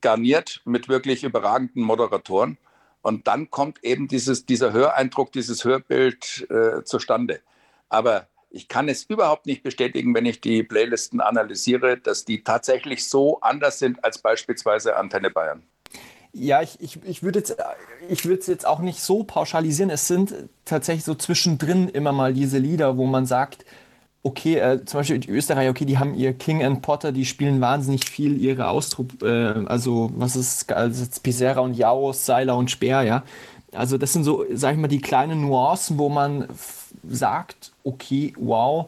I: garniert mit wirklich überragenden Moderatoren. Und dann kommt eben dieses, dieser Höreindruck, dieses Hörbild äh, zustande. Aber ich kann es überhaupt nicht bestätigen, wenn ich die Playlisten analysiere, dass die tatsächlich so anders sind als beispielsweise Antenne Bayern.
D: Ja, ich, ich, ich würde es jetzt auch nicht so pauschalisieren. Es sind tatsächlich so zwischendrin immer mal diese Lieder, wo man sagt, okay, äh, zum Beispiel die Österreicher, okay, die haben ihr King and Potter, die spielen wahnsinnig viel ihre Austrupp, äh, also was ist, also Pizarra und Jaos, Seiler und Speer, ja. Also das sind so, sag ich mal, die kleinen Nuancen, wo man sagt, okay, wow,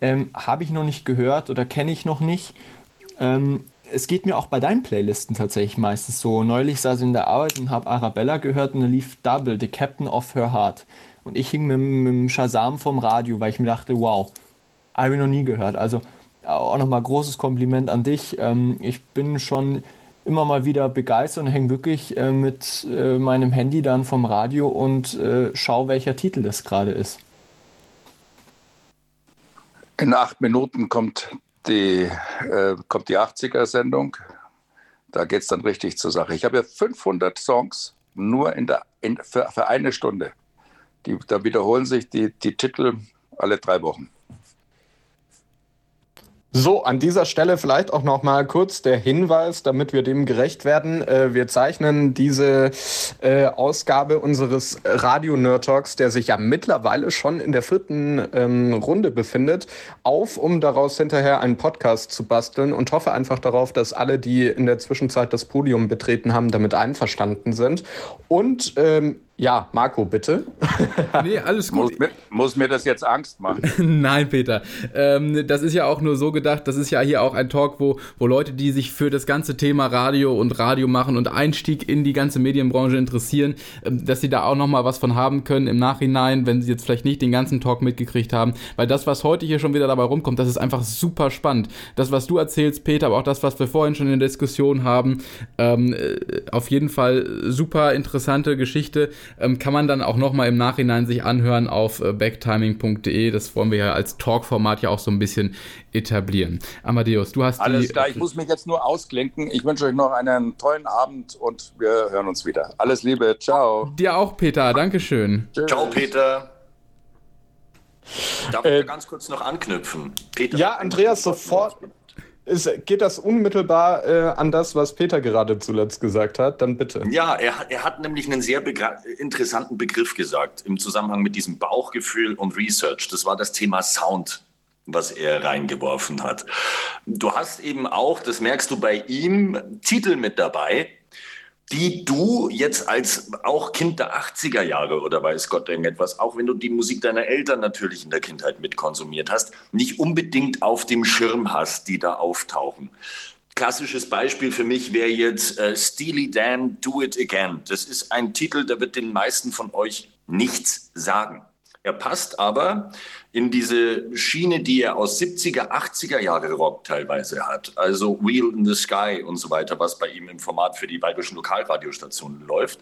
D: ähm, habe ich noch nicht gehört oder kenne ich noch nicht. Ähm, es geht mir auch bei deinen Playlisten tatsächlich meistens so. Neulich saß ich in der Arbeit und habe Arabella gehört und da lief Double, The Captain of Her Heart. Und ich hing mit, mit dem Shazam vom Radio, weil ich mir dachte, wow, habe ich noch nie gehört. Also auch nochmal großes Kompliment an dich. Ähm, ich bin schon immer mal wieder begeistert und hänge wirklich äh, mit äh, meinem Handy dann vom Radio und äh, schaue, welcher Titel das gerade ist.
I: In acht Minuten kommt die, äh, kommt die 80er-Sendung. Da geht es dann richtig zur Sache. Ich habe ja 500 Songs nur in der, in, für, für eine Stunde. Die, da wiederholen sich die, die Titel alle drei Wochen.
B: So, an dieser Stelle vielleicht auch noch mal kurz der Hinweis, damit wir dem gerecht werden. Äh, wir zeichnen diese äh, Ausgabe unseres Radio Nerd Talks, der sich ja mittlerweile schon in der vierten ähm, Runde befindet, auf, um daraus hinterher einen Podcast zu basteln und hoffe einfach darauf, dass alle, die in der Zwischenzeit das Podium betreten haben, damit einverstanden sind. Und ähm, ja, Marco, bitte. [laughs]
I: nee, alles gut. Muss mir, muss mir, das jetzt Angst machen? [laughs]
A: Nein, Peter. Ähm, das ist ja auch nur so gedacht, das ist ja hier auch ein Talk, wo, wo Leute, die sich für das ganze Thema Radio und Radio machen und Einstieg in die ganze Medienbranche interessieren, ähm, dass sie da auch nochmal was von haben können im Nachhinein, wenn sie jetzt vielleicht nicht den ganzen Talk mitgekriegt haben. Weil das, was heute hier schon wieder dabei rumkommt, das ist einfach super spannend. Das, was du erzählst, Peter, aber auch das, was wir vorhin schon in der Diskussion haben, ähm, äh, auf jeden Fall super interessante Geschichte ähm, kann man dann auch nochmal im Nachhinein sich anhören auf äh, backtiming.de. Das wollen wir ja als Talk-Format ja auch so ein bisschen etablieren. Amadeus, du hast
I: Alles die, klar, ich muss mich jetzt nur ausklinken. Ich wünsche euch noch einen tollen Abend und wir hören uns wieder. Alles Liebe, ciao.
A: Dir auch, Peter, Dankeschön.
C: Ciao, Peter. Darf ich äh, ganz kurz noch anknüpfen?
B: Peter, ja, Andreas, sofort ist, geht das unmittelbar äh, an das, was Peter gerade zuletzt gesagt hat? Dann bitte.
C: Ja, er, er hat nämlich einen sehr interessanten Begriff gesagt im Zusammenhang mit diesem Bauchgefühl und Research. Das war das Thema Sound was er reingeworfen hat. Du hast eben auch, das merkst du bei ihm, Titel mit dabei, die du jetzt als auch Kind der 80er Jahre oder weiß Gott irgendetwas, auch wenn du die Musik deiner Eltern natürlich in der Kindheit mitkonsumiert hast, nicht unbedingt auf dem Schirm hast, die da auftauchen. Klassisches Beispiel für mich wäre jetzt äh, Steely Dan Do It Again. Das ist ein Titel, der wird den meisten von euch nichts sagen. Er passt aber in diese Schiene, die er aus 70er, 80er Jahre Rock teilweise hat. Also Wheel in the Sky und so weiter, was bei ihm im Format für die bayerischen Lokalradiostationen läuft,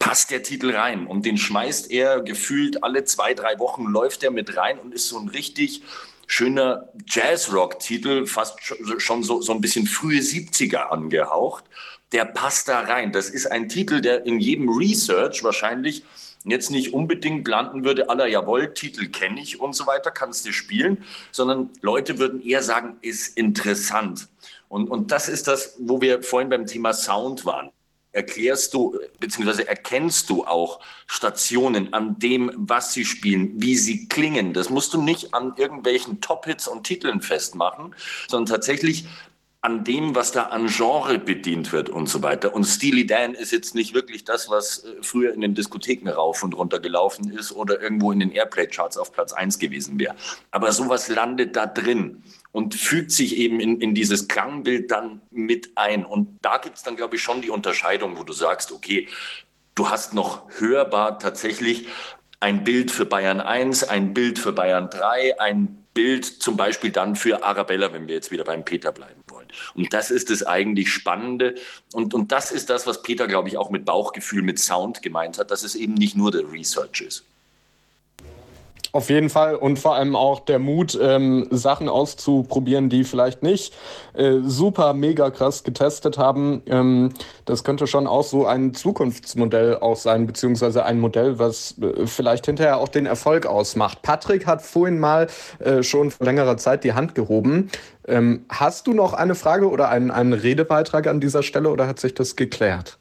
C: passt der Titel rein. Und den schmeißt er gefühlt alle zwei, drei Wochen läuft er mit rein und ist so ein richtig schöner Jazz-Rock-Titel, fast schon so, so ein bisschen frühe 70er angehaucht. Der passt da rein. Das ist ein Titel, der in jedem Research wahrscheinlich jetzt nicht unbedingt landen würde, aller jawohl, Titel kenne ich und so weiter, kannst du spielen, sondern Leute würden eher sagen, ist interessant. Und, und das ist das, wo wir vorhin beim Thema Sound waren. Erklärst du, beziehungsweise erkennst du auch Stationen an dem, was sie spielen, wie sie klingen. Das musst du nicht an irgendwelchen Top-Hits und Titeln festmachen, sondern tatsächlich an dem, was da an Genre bedient wird und so weiter. Und Steely Dan ist jetzt nicht wirklich das, was äh, früher in den Diskotheken rauf und runter gelaufen ist oder irgendwo in den Airplay-Charts auf Platz 1 gewesen wäre. Aber sowas landet da drin und fügt sich eben in, in dieses Klangbild dann mit ein. Und da gibt es dann, glaube ich, schon die Unterscheidung, wo du sagst, okay, du hast noch hörbar tatsächlich ein Bild für Bayern 1, ein Bild für Bayern 3, ein Bild zum Beispiel dann für Arabella, wenn wir jetzt wieder beim Peter bleiben wollen. Und das ist das eigentlich Spannende. Und, und das ist das, was Peter, glaube ich, auch mit Bauchgefühl, mit Sound gemeint hat, dass es eben nicht nur der Research ist.
B: Auf jeden Fall und vor allem auch der Mut, ähm, Sachen auszuprobieren, die vielleicht nicht äh, super mega krass getestet haben. Ähm, das könnte schon auch so ein Zukunftsmodell auch sein, beziehungsweise ein Modell, was äh, vielleicht hinterher auch den Erfolg ausmacht. Patrick hat vorhin mal äh, schon vor längerer Zeit die Hand gehoben. Ähm, hast du noch eine Frage oder einen, einen Redebeitrag an dieser Stelle oder hat sich das geklärt?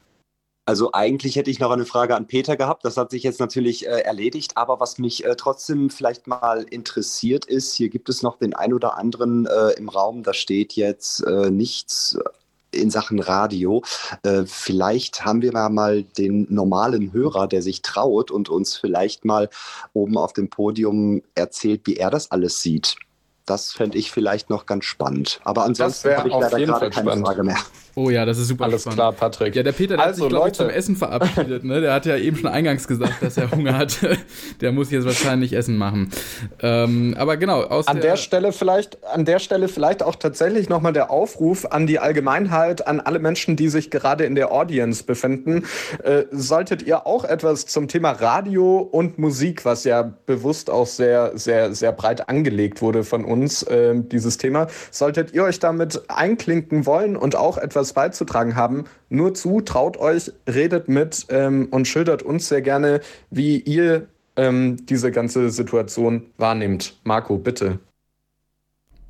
G: Also eigentlich hätte ich noch eine Frage an Peter gehabt. Das hat sich jetzt natürlich äh, erledigt. Aber was mich äh, trotzdem vielleicht mal interessiert ist, hier gibt es noch den ein oder anderen äh, im Raum, da steht jetzt äh, nichts in Sachen Radio. Äh, vielleicht haben wir mal den normalen Hörer, der sich traut und uns vielleicht mal oben auf dem Podium erzählt, wie er das alles sieht. Das fände ich vielleicht noch ganz spannend. Aber ansonsten habe ich leider gerade keine spannend. Frage mehr.
A: Oh ja, das ist super
B: Alles spannend. klar, Patrick.
A: Ja, der Peter, der also, hat sich, glaube ich, zum Essen verabschiedet. Ne? Der hat ja eben schon eingangs gesagt, dass er Hunger hat. [laughs] der muss jetzt wahrscheinlich Essen machen. Ähm, aber genau.
B: Aus an der, der, Stelle vielleicht, an der Stelle vielleicht auch tatsächlich nochmal der Aufruf an die Allgemeinheit, an alle Menschen, die sich gerade in der Audience befinden. Äh, solltet ihr auch etwas zum Thema Radio und Musik, was ja bewusst auch sehr, sehr, sehr breit angelegt wurde von uns, äh, dieses Thema, solltet ihr euch damit einklinken wollen und auch etwas etwas beizutragen haben, nur zu, traut euch, redet mit ähm, und schildert uns sehr gerne, wie ihr ähm, diese ganze Situation wahrnehmt. Marco, bitte.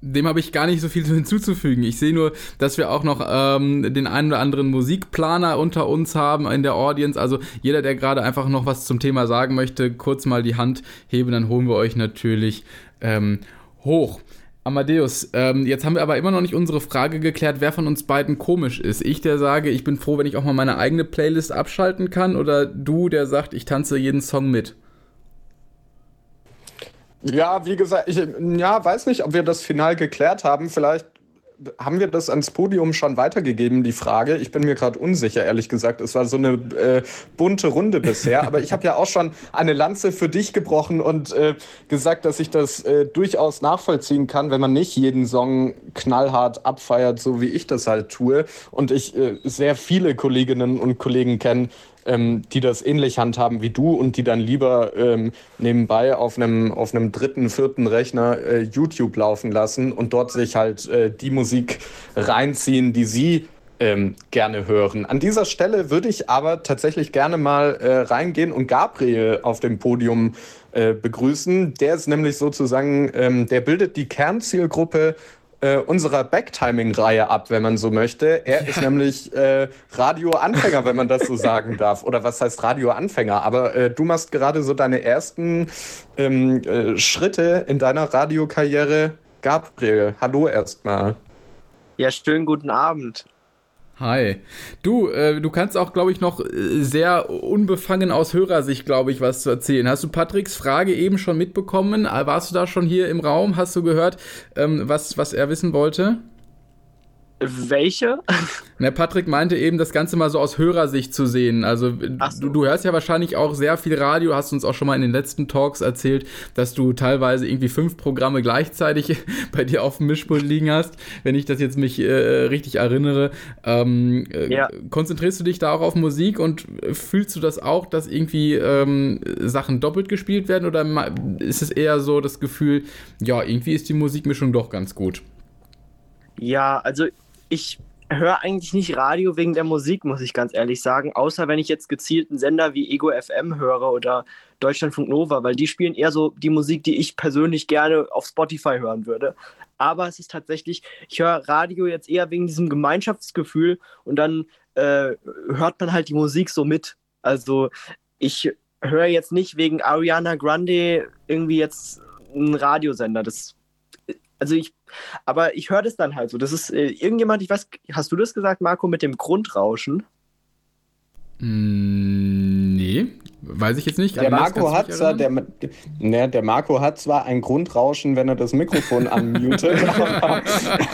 A: dem habe ich gar nicht so viel [laughs] hinzuzufügen. Ich sehe nur, dass wir auch noch ähm, den einen oder anderen Musikplaner unter uns haben in der Audience. Also jeder, der gerade einfach noch was zum Thema sagen möchte, kurz mal die Hand heben, dann holen wir euch natürlich ähm, hoch. Amadeus, ähm, jetzt haben wir aber immer noch nicht unsere Frage geklärt, wer von uns beiden komisch ist. Ich, der sage, ich bin froh, wenn ich auch mal meine eigene Playlist abschalten kann, oder du, der sagt, ich tanze jeden Song mit.
B: Ja, wie gesagt, ich ja, weiß nicht, ob wir das final geklärt haben. Vielleicht haben wir das ans Podium schon weitergegeben, die Frage. Ich bin mir gerade unsicher, ehrlich gesagt. Es war so eine äh, bunte Runde bisher. Aber ich habe ja auch schon eine Lanze für dich gebrochen und äh, gesagt, dass ich das äh, durchaus nachvollziehen kann, wenn man nicht jeden Song knallhart abfeiert, so wie ich das halt tue. Und ich äh, sehr viele Kolleginnen und Kollegen kenne, ähm, die das ähnlich handhaben wie du und die dann lieber ähm, nebenbei auf einem auf einem dritten, vierten Rechner äh, YouTube laufen lassen und dort sich halt äh, die Musik reinziehen, die sie ähm, gerne hören. An dieser Stelle würde ich aber tatsächlich gerne mal äh, reingehen und Gabriel auf dem Podium äh, begrüßen. Der ist nämlich sozusagen, ähm, der bildet die Kernzielgruppe äh, unserer Backtiming-Reihe ab, wenn man so möchte. Er ist nämlich äh, Radioanfänger, wenn man das so sagen [laughs] darf. Oder was heißt Radioanfänger? Aber äh, du machst gerade so deine ersten ähm, äh, Schritte in deiner Radiokarriere. Gabriel, hallo erstmal.
J: Ja, schönen guten Abend.
A: Hi. Du, äh, du kannst auch, glaube ich, noch äh, sehr unbefangen aus Hörersicht, glaube ich, was zu erzählen. Hast du Patricks Frage eben schon mitbekommen? Äh, warst du da schon hier im Raum? Hast du gehört, ähm, was, was er wissen wollte?
J: Welche?
A: Na, Patrick meinte eben, das Ganze mal so aus Hörersicht zu sehen. Also so. du, du, hörst ja wahrscheinlich auch sehr viel Radio, hast uns auch schon mal in den letzten Talks erzählt, dass du teilweise irgendwie fünf Programme gleichzeitig [laughs] bei dir auf dem Mischpult liegen hast, wenn ich das jetzt mich äh, richtig erinnere. Ähm, äh, ja. Konzentrierst du dich da auch auf Musik und fühlst du das auch, dass irgendwie ähm, Sachen doppelt gespielt werden oder ist es eher so das Gefühl, ja, irgendwie ist die Musikmischung doch ganz gut?
J: Ja, also ich höre eigentlich nicht Radio wegen der Musik, muss ich ganz ehrlich sagen. Außer wenn ich jetzt gezielt einen Sender wie Ego FM höre oder Deutschlandfunk Nova, weil die spielen eher so die Musik, die ich persönlich gerne auf Spotify hören würde. Aber es ist tatsächlich, ich höre Radio jetzt eher wegen diesem Gemeinschaftsgefühl und dann äh, hört man halt die Musik so mit. Also ich höre jetzt nicht wegen Ariana Grande irgendwie jetzt einen Radiosender. Das, also ich aber ich höre das dann halt so. Das ist äh, irgendjemand, ich weiß, hast du das gesagt, Marco, mit dem Grundrauschen?
A: Mm, nee, weiß ich jetzt nicht.
B: Der Marco, hat zwar, der, ne, der Marco hat zwar ein Grundrauschen, wenn er das Mikrofon anmutet, [laughs] aber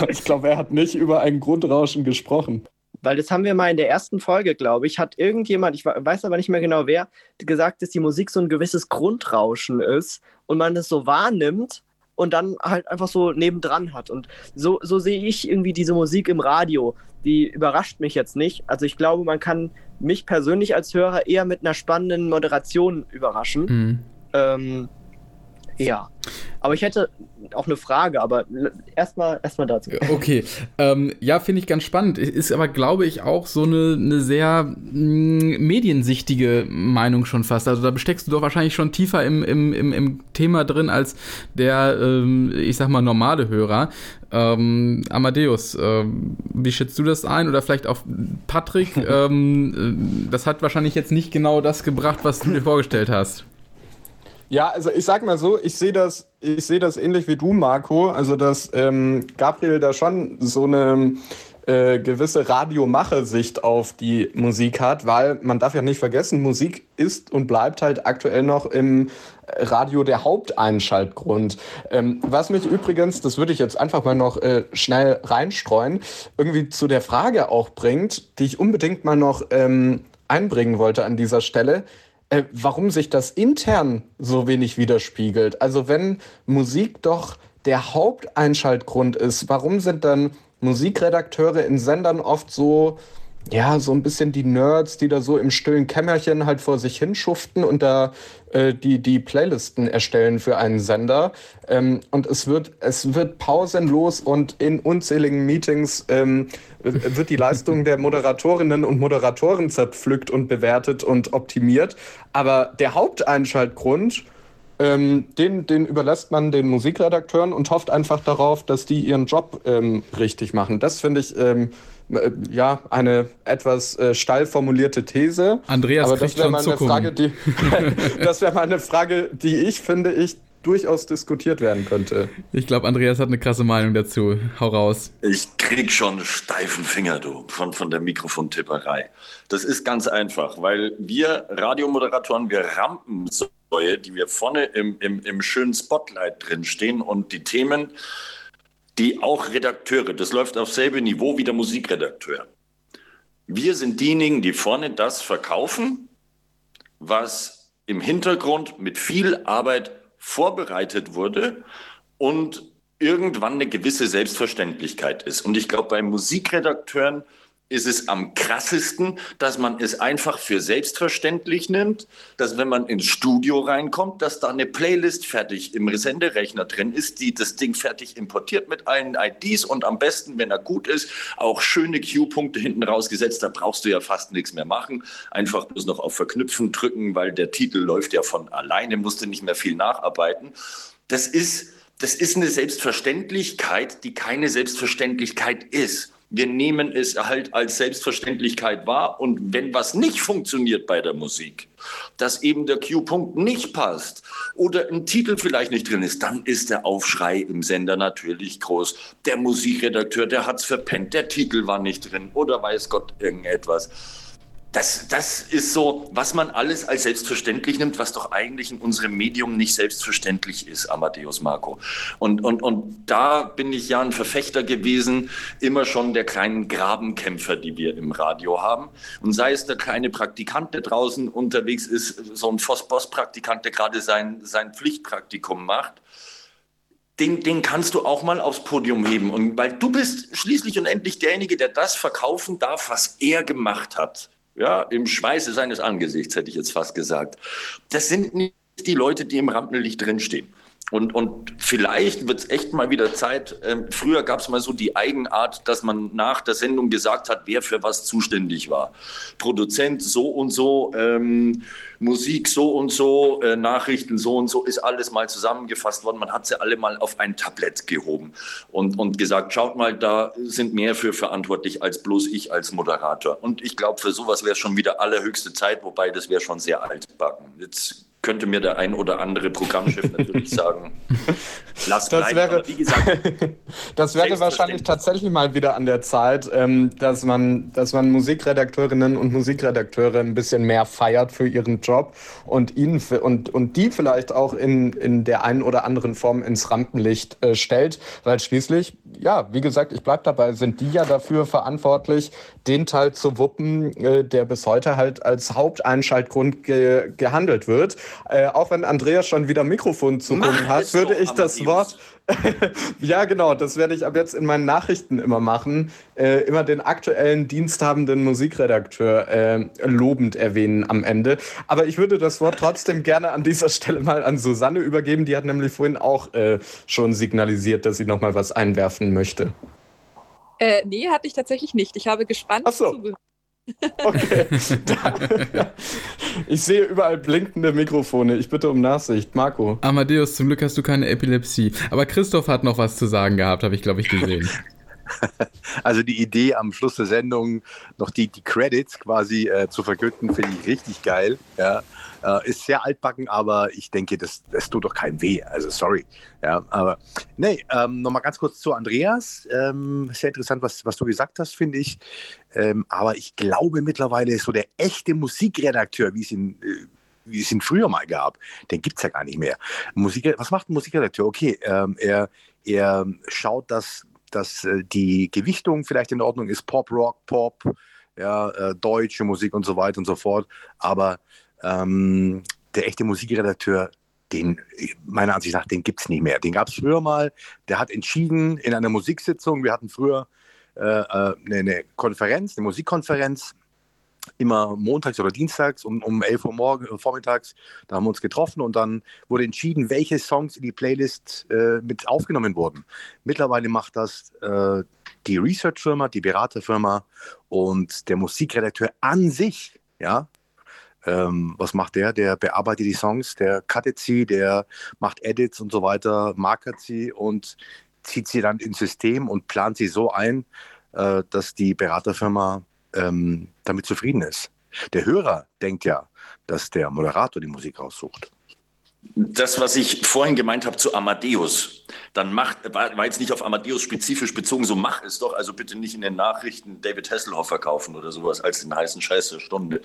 B: ich glaube, er hat nicht über ein Grundrauschen gesprochen.
J: Weil das haben wir mal in der ersten Folge, glaube ich, hat irgendjemand, ich weiß aber nicht mehr genau wer, gesagt, dass die Musik so ein gewisses Grundrauschen ist und man das so wahrnimmt und dann halt einfach so nebendran hat. Und so, so sehe ich irgendwie diese Musik im Radio. Die überrascht mich jetzt nicht. Also ich glaube, man kann mich persönlich als Hörer eher mit einer spannenden Moderation überraschen. Mhm. Ähm, ja. Aber ich hätte auch eine Frage, aber erstmal erstmal dazu.
A: Okay. Ähm, ja, finde ich ganz spannend. Ist aber, glaube ich, auch so eine, eine sehr mm, mediensichtige Meinung schon fast. Also da besteckst du doch wahrscheinlich schon tiefer im, im, im, im Thema drin als der, ähm, ich sag mal, normale Hörer. Ähm, Amadeus, ähm, wie schätzt du das ein? Oder vielleicht auch Patrick? [laughs] ähm, äh, das hat wahrscheinlich jetzt nicht genau das gebracht, was du dir vorgestellt hast.
B: Ja, also ich sag mal so, ich sehe das, ich sehe das ähnlich wie du, Marco. Also dass ähm, Gabriel da schon so eine äh, gewisse Radiomache-Sicht auf die Musik hat, weil man darf ja nicht vergessen, Musik ist und bleibt halt aktuell noch im Radio der Haupteinschaltgrund. Ähm, was mich übrigens, das würde ich jetzt einfach mal noch äh, schnell reinstreuen, irgendwie zu der Frage auch bringt, die ich unbedingt mal noch ähm, einbringen wollte an dieser Stelle äh, warum sich das intern so wenig widerspiegelt. Also wenn Musik doch der Haupteinschaltgrund ist, warum sind dann Musikredakteure in Sendern oft so ja, so ein bisschen die Nerds, die da so im stillen Kämmerchen halt vor sich hinschuften und da äh, die, die Playlisten erstellen für einen Sender. Ähm, und es wird, es wird pausenlos und in unzähligen Meetings ähm, wird die Leistung der Moderatorinnen und Moderatoren zerpflückt und bewertet und optimiert. Aber der Haupteinschaltgrund ähm, den, den überlässt man den Musikredakteuren und hofft einfach darauf, dass die ihren Job ähm, richtig machen. Das finde ich ähm, äh, ja eine etwas äh, steil formulierte These.
A: Andreas
B: aber das wäre mal eine Frage, die [laughs] das wäre mal eine Frage, die ich finde ich durchaus diskutiert werden könnte.
A: Ich glaube, Andreas hat eine krasse Meinung dazu. Hau raus.
C: Ich krieg schon steifen Finger, du, von, von der Mikrofontipperei. Das ist ganz einfach, weil wir Radiomoderatoren, wir Rampensäue, die wir vorne im, im, im schönen Spotlight drin stehen und die Themen, die auch Redakteure, das läuft auf selbe Niveau wie der Musikredakteur. Wir sind diejenigen, die vorne das verkaufen, was im Hintergrund mit viel Arbeit vorbereitet wurde und irgendwann eine gewisse Selbstverständlichkeit ist. Und ich glaube, bei Musikredakteuren ist es am krassesten, dass man es einfach für selbstverständlich nimmt, dass wenn man ins Studio reinkommt, dass da eine Playlist fertig im Senderechner drin ist, die das Ding fertig importiert mit allen IDs und am besten, wenn er gut ist, auch schöne Q-Punkte hinten rausgesetzt. Da brauchst du ja fast nichts mehr machen. Einfach bloß noch auf Verknüpfen drücken, weil der Titel läuft ja von alleine, musst du nicht mehr viel nacharbeiten. Das ist, das ist eine Selbstverständlichkeit, die keine Selbstverständlichkeit ist. Wir nehmen es halt als Selbstverständlichkeit wahr. Und wenn was nicht funktioniert bei der Musik, dass eben der Q-Punkt nicht passt oder ein Titel vielleicht nicht drin ist, dann ist der Aufschrei im Sender natürlich groß. Der Musikredakteur, der hat's verpennt, der Titel war nicht drin oder weiß Gott irgendetwas. Das, das ist so, was man alles als selbstverständlich nimmt, was doch eigentlich in unserem Medium nicht selbstverständlich ist, Amadeus Marco. Und, und, und da bin ich ja ein Verfechter gewesen, immer schon der kleinen Grabenkämpfer, die wir im Radio haben. Und sei es der kleine Praktikant, der draußen unterwegs ist, so ein Voss-Boss-Praktikant, der gerade sein, sein Pflichtpraktikum macht, den, den kannst du auch mal aufs Podium heben. Und weil du bist schließlich und endlich derjenige, der das verkaufen darf, was er gemacht hat ja, im Schweiße seines Angesichts, hätte ich jetzt fast gesagt. Das sind nicht die Leute, die im Rampenlicht drinstehen. Und, und vielleicht wird es echt mal wieder Zeit. Ähm, früher gab es mal so die Eigenart, dass man nach der Sendung gesagt hat, wer für was zuständig war. Produzent so und so, ähm, Musik so und so, äh, Nachrichten so und so, ist alles mal zusammengefasst worden. Man hat sie alle mal auf ein Tablett gehoben und, und gesagt, schaut mal, da sind mehr für verantwortlich als bloß ich als Moderator. Und ich glaube, für sowas wäre schon wieder allerhöchste Zeit, wobei das wäre schon sehr altbacken. Jetzt könnte mir der ein oder andere Programmchef [laughs] natürlich sagen, lass
B: das Wäre, Aber wie gesagt, [laughs] das wäre wahrscheinlich tatsächlich mal wieder an der Zeit, ähm, dass, man, dass man Musikredakteurinnen und Musikredakteure ein bisschen mehr feiert für ihren Job und, ihn und, und die vielleicht auch in, in der einen oder anderen Form ins Rampenlicht äh, stellt, weil schließlich, ja, wie gesagt, ich bleibe dabei, sind die ja dafür verantwortlich, den Teil zu wuppen, äh, der bis heute halt als Haupteinschaltgrund ge gehandelt wird. Äh, auch wenn Andreas schon wieder Mikrofon zu tun hat, würde ich das Wort. [laughs] ja, genau, das werde ich ab jetzt in meinen Nachrichten immer machen. Äh, immer den aktuellen diensthabenden Musikredakteur äh, lobend erwähnen am Ende. Aber ich würde das Wort trotzdem gerne an dieser Stelle mal an Susanne übergeben. Die hat nämlich vorhin auch äh, schon signalisiert, dass sie noch mal was einwerfen möchte.
F: Äh, nee, hatte ich tatsächlich nicht. Ich habe gespannt
B: Ach so. zugehört. Okay. [laughs] ich sehe überall blinkende Mikrofone. Ich bitte um Nachsicht. Marco.
A: Amadeus, zum Glück hast du keine Epilepsie. Aber Christoph hat noch was zu sagen gehabt, habe ich, glaube ich, gesehen. [laughs]
H: Also die Idee am Schluss der Sendung noch die, die Credits quasi äh, zu vergüten, finde ich richtig geil. Ja. Äh, ist sehr altbacken, aber ich denke, das, das tut doch keinem weh. Also sorry. Ja, aber nee, ähm, nochmal ganz kurz zu Andreas. Ähm, sehr interessant, was, was du gesagt hast, finde ich. Ähm, aber ich glaube mittlerweile so der echte Musikredakteur, wie es ihn, äh, wie es ihn früher mal gab, den gibt es ja gar nicht mehr. Musik, was macht ein Musikredakteur? Okay, ähm, er, er schaut, dass, dass äh, die Gewichtung vielleicht in Ordnung ist, Pop, Rock, Pop, ja, äh, deutsche Musik und so weiter und so fort. Aber ähm, der echte Musikredakteur, den, meiner Ansicht nach, den gibt es nicht mehr. Den gab es früher mal. Der hat entschieden in einer Musiksitzung, wir hatten früher äh, äh eine, Konferenz, eine Musikkonferenz, immer montags oder dienstags um, um 11 Uhr morgen, äh, vormittags. Da haben wir uns getroffen und dann wurde entschieden, welche Songs in die Playlist äh, mit aufgenommen wurden. Mittlerweile macht das äh, die Research-Firma, die Beraterfirma und der Musikredakteur an sich, ja, Ähm, was macht der? Der bearbeitet die Songs, der cuttet sie, der macht Edits und so weiter, markert sie und zieht sie dann ins System und plant sie so ein, äh, dass die Beraterfirma ähm, damit zufrieden ist. Der Hörer denkt ja, dass der Moderator die Musik raussucht.
C: Das, was ich vorhin gemeint habe zu Amadeus, dann macht, war, jetzt nicht auf Amadeus spezifisch bezogen, so mach es doch, also bitte nicht in den Nachrichten David Hasselhoff verkaufen oder sowas als den heißen Scheiß der Stunde.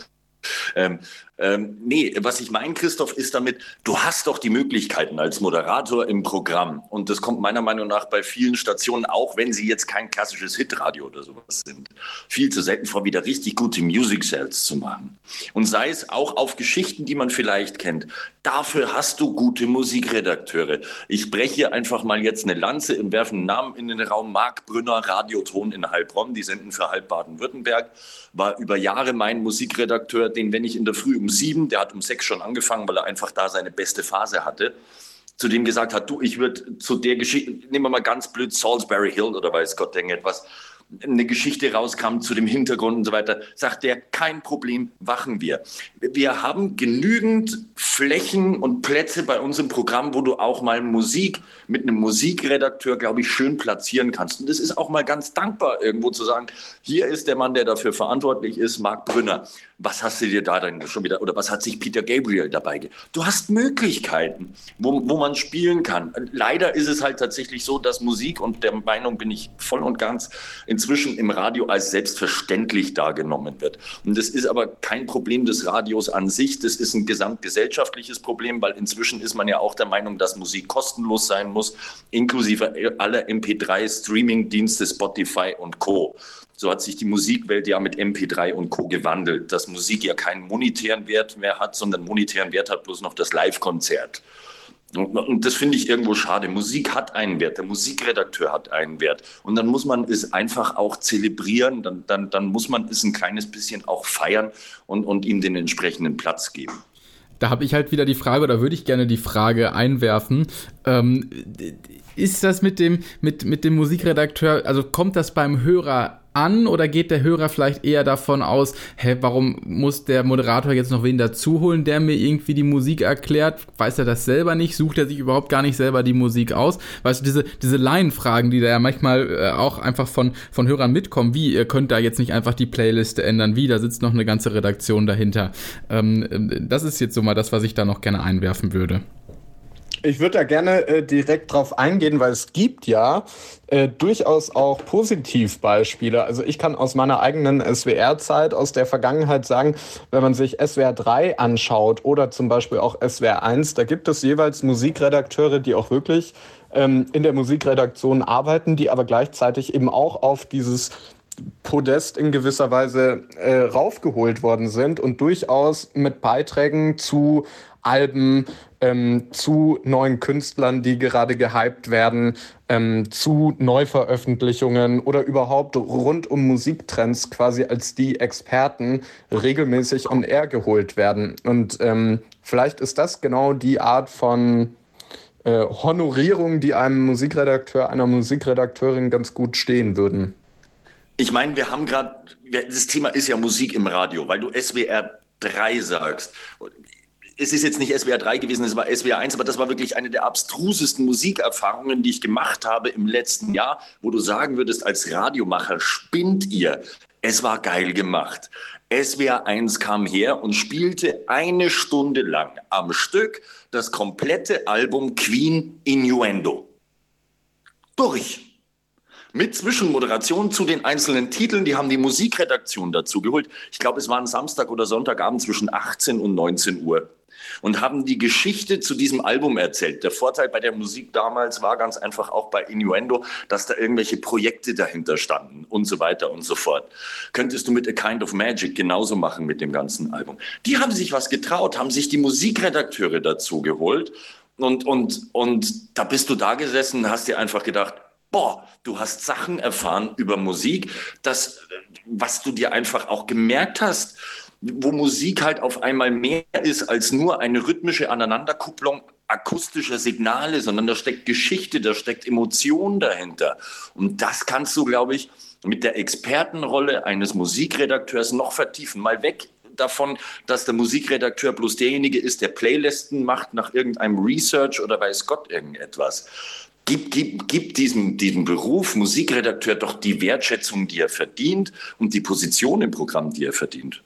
C: Ähm, ähm, nee, was ich meine, Christoph, ist damit, du hast doch die Möglichkeiten als Moderator im Programm. Und das kommt meiner Meinung nach bei vielen Stationen, auch wenn sie jetzt kein klassisches Hitradio oder sowas sind, viel zu selten vor, wieder richtig gute Music Sales zu machen. Und sei es auch auf Geschichten, die man vielleicht kennt. Dafür hast du gute Musikredakteure. Ich breche hier einfach mal jetzt eine Lanze und werfe einen Namen in den Raum. Marc Brünner, Radioton in Heilbronn, die senden für halb Baden-Württemberg, war über Jahre mein Musikredakteur, den, wenn ich in der Früh um sieben, der hat um sechs schon angefangen, weil er einfach da seine beste Phase hatte, zu dem gesagt hat, du, ich würde zu der Geschichte, nehmen wir mal ganz blöd Salisbury Hill oder weiß Gott denke etwas, eine Geschichte rauskam zu dem Hintergrund und so weiter, sagt er, kein Problem, wachen wir. Wir haben genügend Flächen und Plätze bei uns im Programm, wo du auch mal Musik mit einem Musikredakteur, glaube ich, schön platzieren kannst. Und das ist auch mal ganz dankbar, irgendwo zu sagen, hier ist der Mann, der dafür verantwortlich ist, Marc Brünner. Was hast du dir da dann schon wieder, oder was hat sich Peter Gabriel dabei? Du hast Möglichkeiten, wo, wo man spielen kann. Leider ist es halt tatsächlich so, dass Musik, und der Meinung bin ich voll und ganz, inzwischen im Radio als selbstverständlich dargenommen wird. Und das ist aber kein Problem des Radios an sich, das ist ein gesamtgesellschaftliches Problem, weil inzwischen ist man ja auch der Meinung, dass Musik kostenlos sein muss, inklusive aller MP3, Streaming-Dienste, Spotify und Co. So hat sich die Musikwelt ja mit MP3 und Co. gewandelt, dass Musik ja keinen monetären Wert mehr hat, sondern monetären Wert hat bloß noch das Live-Konzert. Und, das finde ich irgendwo schade. Musik hat einen Wert, der Musikredakteur hat einen Wert. Und dann muss man es einfach auch zelebrieren, dann, dann, dann muss man es ein kleines bisschen auch feiern und, und ihm den entsprechenden Platz geben.
A: Da habe ich halt wieder die Frage, oder würde ich gerne die Frage einwerfen. Ähm, ist das mit dem, mit, mit dem Musikredakteur, also kommt das beim Hörer an oder geht der Hörer vielleicht eher davon aus, hä, warum muss der Moderator jetzt noch wen dazuholen, der mir irgendwie die Musik erklärt? Weiß er das selber nicht? Sucht er sich überhaupt gar nicht selber die Musik aus? Weißt du, diese, diese Laienfragen, die da ja manchmal äh, auch einfach von, von Hörern mitkommen, wie, ihr könnt da jetzt nicht einfach die Playliste ändern, wie, da sitzt noch eine ganze Redaktion dahinter. Ähm, äh, das ist jetzt so mal das, was ich da noch gerne einwerfen würde.
B: Ich würde da gerne äh, direkt drauf eingehen, weil es gibt ja äh, durchaus auch Positivbeispiele. Also ich kann aus meiner eigenen SWR-Zeit aus der Vergangenheit sagen, wenn man sich SWR 3 anschaut oder zum Beispiel auch SWR 1, da gibt es jeweils Musikredakteure, die auch wirklich ähm, in der Musikredaktion arbeiten, die aber gleichzeitig eben auch auf dieses Podest in gewisser Weise äh, raufgeholt worden sind und durchaus mit Beiträgen zu Alben, ähm, zu neuen Künstlern, die gerade gehypt werden, ähm, zu Neuveröffentlichungen oder überhaupt rund um Musiktrends quasi als die Experten regelmäßig on air geholt werden. Und ähm, vielleicht ist das genau die Art von äh, Honorierung, die einem Musikredakteur, einer Musikredakteurin ganz gut stehen würden.
C: Ich meine, wir haben gerade, das Thema ist ja Musik im Radio, weil du SWR 3 sagst es ist jetzt nicht SWR 3 gewesen, es war SWR 1, aber das war wirklich eine der abstrusesten Musikerfahrungen, die ich gemacht habe im letzten Jahr, wo du sagen würdest, als Radiomacher spinnt ihr. Es war geil gemacht. SWR 1 kam her und spielte eine Stunde lang am Stück das komplette Album Queen Innuendo. Durch mit Zwischenmoderation zu den einzelnen Titeln. Die haben die Musikredaktion dazu geholt. Ich glaube, es war ein Samstag oder Sonntagabend zwischen 18 und 19 Uhr und haben die Geschichte zu diesem Album erzählt. Der Vorteil bei der Musik damals war ganz einfach auch bei Innuendo, dass da irgendwelche Projekte dahinter standen und so weiter und so fort. Könntest du mit A Kind of Magic genauso machen mit dem ganzen Album. Die haben sich was getraut, haben sich die Musikredakteure dazu geholt und, und, und da bist du da gesessen, hast dir einfach gedacht, boah, du hast Sachen erfahren über Musik, das, was du dir einfach auch gemerkt hast wo Musik halt auf einmal mehr ist als nur eine rhythmische Aneinanderkupplung akustischer Signale, sondern da steckt Geschichte, da steckt Emotion dahinter. Und das kannst du, glaube ich, mit der Expertenrolle eines Musikredakteurs noch vertiefen. Mal weg davon, dass der Musikredakteur bloß derjenige ist, der Playlisten macht nach irgendeinem Research oder weiß Gott irgendetwas. Gib, gib, gib diesem, diesem Beruf Musikredakteur doch die Wertschätzung, die er verdient und die Position im Programm, die er verdient.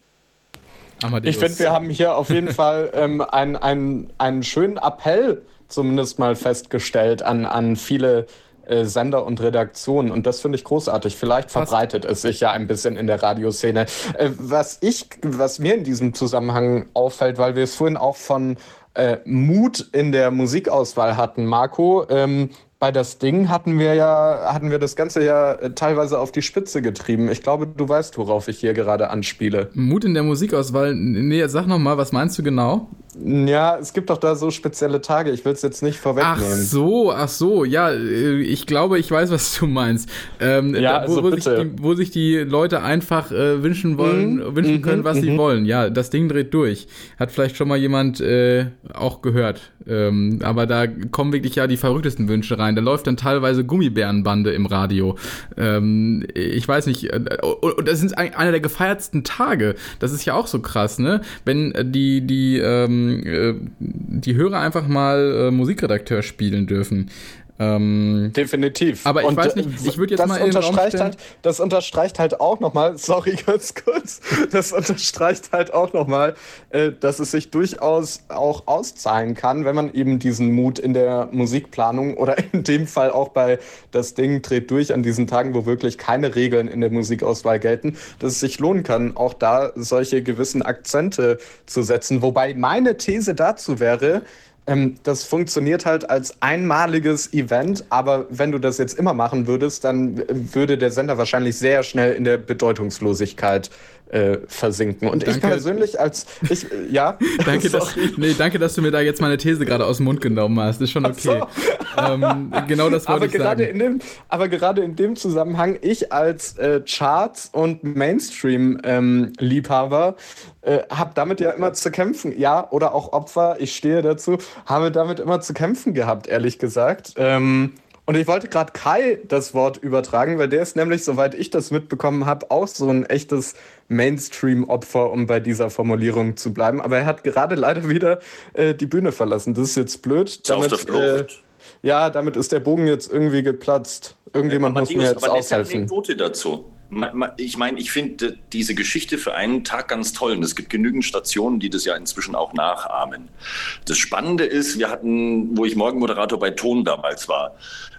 B: Amadeus. Ich finde, wir haben hier auf jeden Fall ähm, einen, einen, einen schönen Appell zumindest mal festgestellt an, an viele äh, Sender und Redaktionen. Und das finde ich großartig. Vielleicht Fast. verbreitet es sich ja ein bisschen in der Radioszene. Äh, was ich, was mir in diesem Zusammenhang auffällt, weil wir es vorhin auch von äh, Mut in der Musikauswahl hatten, Marco. Ähm, bei das Ding hatten wir ja, hatten wir das Ganze ja äh, teilweise auf die Spitze getrieben. Ich glaube, du weißt, worauf ich hier gerade anspiele.
A: Mut in der Musikauswahl. Nee, sag noch mal, was meinst du genau?
B: Ja, es gibt doch da so spezielle Tage. Ich will es jetzt nicht vorwegnehmen.
A: Ach so, ach so. Ja, äh, ich glaube, ich weiß, was du meinst. Ähm, ja, da, wo, also wo, sich die, wo, sich die, Leute einfach äh, wünschen wollen, mhm. wünschen können, was mhm. sie wollen. Ja, das Ding dreht durch. Hat vielleicht schon mal jemand äh, auch gehört. Ähm, aber da kommen wirklich ja die verrücktesten Wünsche rein. Da läuft dann teilweise Gummibärenbande im Radio. Ähm, ich weiß nicht. Äh, und das ist einer der gefeiertsten Tage. Das ist ja auch so krass, ne? Wenn die die ähm, äh, die Hörer einfach mal äh, Musikredakteur spielen dürfen.
B: Ähm, Definitiv.
A: Aber ich und weiß nicht, ich würde jetzt das mal
B: unterstreicht halt, Das unterstreicht halt auch nochmal, [laughs] sorry ganz kurz, das unterstreicht halt auch nochmal, äh, dass es sich durchaus auch auszahlen kann, wenn man eben diesen Mut in der Musikplanung oder [laughs] in dem Fall auch bei das Ding dreht durch an diesen Tagen, wo wirklich keine Regeln in der Musikauswahl gelten, dass es sich lohnen kann, auch da solche gewissen Akzente zu setzen. Wobei meine These dazu wäre, das funktioniert halt als einmaliges Event, aber wenn du das jetzt immer machen würdest, dann würde der Sender wahrscheinlich sehr schnell in der Bedeutungslosigkeit äh, versinken. Und danke. ich persönlich als ich ja. [laughs]
A: danke, dass, nee, danke, dass du mir da jetzt meine These gerade aus dem Mund genommen hast. Ist schon okay. So. Ähm, genau das wollte aber ich
B: gerade
A: sagen.
B: In dem, aber gerade in dem Zusammenhang, ich als äh, Charts und Mainstream-Liebhaber ähm, äh, habe damit ja immer zu kämpfen. Ja, oder auch Opfer, ich stehe dazu, habe damit immer zu kämpfen gehabt, ehrlich gesagt. Ähm, und ich wollte gerade Kai das Wort übertragen, weil der ist nämlich, soweit ich das mitbekommen habe, auch so ein echtes Mainstream-Opfer, um bei dieser Formulierung zu bleiben. Aber er hat gerade leider wieder äh, die Bühne verlassen. Das ist jetzt blöd. Damit, äh, ja, damit ist der Bogen jetzt irgendwie geplatzt. Irgendjemand ja, muss mir jetzt aber aushelfen.
C: Anekdote dazu. Ich meine, ich finde diese Geschichte für einen Tag ganz toll. Und es gibt genügend Stationen, die das ja inzwischen auch nachahmen. Das Spannende ist, wir hatten, wo ich Morgenmoderator bei Ton damals war,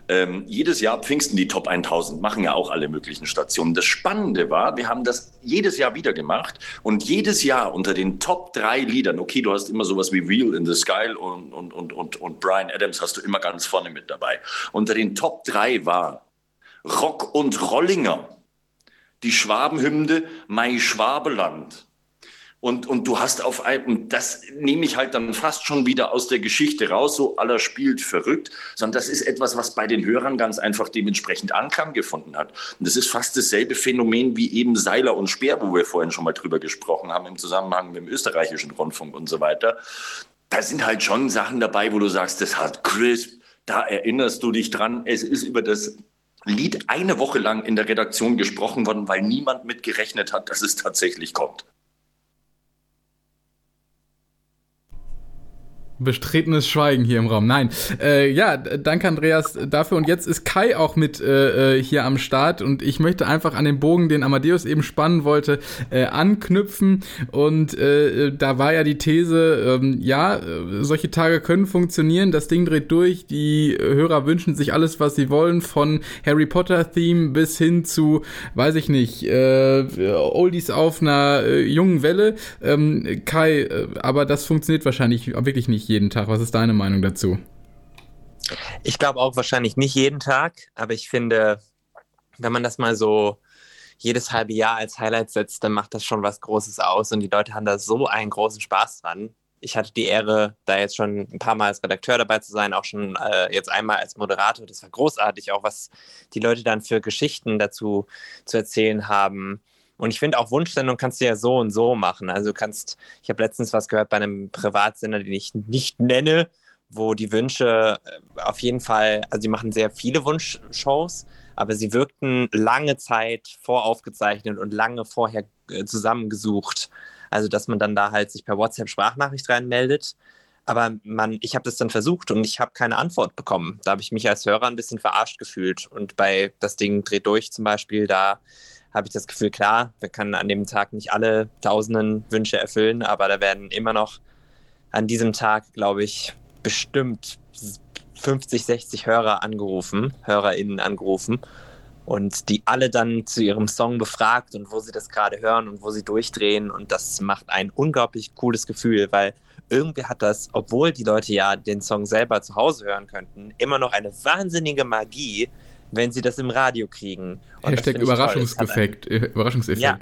C: ähm, jedes Jahr Pfingsten die Top 1000, machen ja auch alle möglichen Stationen. Das Spannende war, wir haben das jedes Jahr wieder gemacht und jedes Jahr unter den Top drei Liedern, okay, du hast immer sowas wie Real in the Sky und, und, und, und, und Brian Adams hast du immer ganz vorne mit dabei. Unter den Top drei war Rock und Rollinger, die Schwabenhymne Mai Schwabeland und, und du hast auf einem, das nehme ich halt dann fast schon wieder aus der Geschichte raus, so aller spielt verrückt, sondern das ist etwas, was bei den Hörern ganz einfach dementsprechend Anklang gefunden hat. Und das ist fast dasselbe Phänomen wie eben Seiler und Speer, wo wir vorhin schon mal drüber gesprochen haben, im Zusammenhang mit dem österreichischen Rundfunk und so weiter. Da sind halt schon Sachen dabei, wo du sagst, das hat crisp, da erinnerst du dich dran, es ist über das Lied eine Woche lang in der Redaktion gesprochen worden, weil niemand mitgerechnet hat, dass es tatsächlich kommt.
A: Bestretenes Schweigen hier im Raum. Nein. Äh, ja, danke Andreas dafür. Und jetzt ist Kai auch mit äh, äh, hier am Start und ich möchte einfach an den Bogen, den Amadeus eben spannen wollte, äh, anknüpfen. Und äh, da war ja die These, ähm, ja, äh, solche Tage können funktionieren, das Ding dreht durch, die Hörer wünschen sich alles, was sie wollen, von Harry Potter Theme bis hin zu, weiß ich nicht, Oldies auf einer jungen Welle. Ähm, Kai, aber das funktioniert wahrscheinlich wirklich nicht jeden Tag. Was ist deine Meinung dazu?
K: Ich glaube auch wahrscheinlich nicht jeden Tag, aber ich finde, wenn man das mal so jedes halbe Jahr als Highlight setzt, dann macht das schon was Großes aus und die Leute haben da so einen großen Spaß dran. Ich hatte die Ehre, da jetzt schon ein paar Mal als Redakteur dabei zu sein, auch schon äh, jetzt einmal als Moderator. Das war großartig, auch was die Leute dann für Geschichten dazu zu erzählen haben. Und ich finde auch Wunschsendung kannst du ja so und so machen. Also kannst, ich habe letztens was gehört bei einem Privatsender, den ich nicht nenne, wo die Wünsche äh, auf jeden Fall, also sie machen sehr viele Wunschshows, aber sie wirkten lange Zeit voraufgezeichnet und lange vorher äh, zusammengesucht. Also, dass man dann da halt sich per WhatsApp Sprachnachricht reinmeldet. Aber man, ich habe das dann versucht und ich habe keine Antwort bekommen. Da habe ich mich als Hörer ein bisschen verarscht gefühlt. Und bei das Ding dreht durch zum Beispiel, da habe ich das Gefühl, klar, wir können an dem Tag nicht alle tausenden Wünsche erfüllen, aber da werden immer noch an diesem Tag, glaube ich, bestimmt 50, 60 Hörer angerufen, HörerInnen angerufen und die alle dann zu ihrem Song befragt und wo sie das gerade hören und wo sie durchdrehen und das macht ein unglaublich cooles Gefühl, weil irgendwie hat das, obwohl die Leute ja den Song selber zu Hause hören könnten, immer noch eine wahnsinnige Magie, wenn sie das im Radio kriegen.
A: Und Hashtag Überraschungseffekt. Ein, Überraschungseffekt. Ja,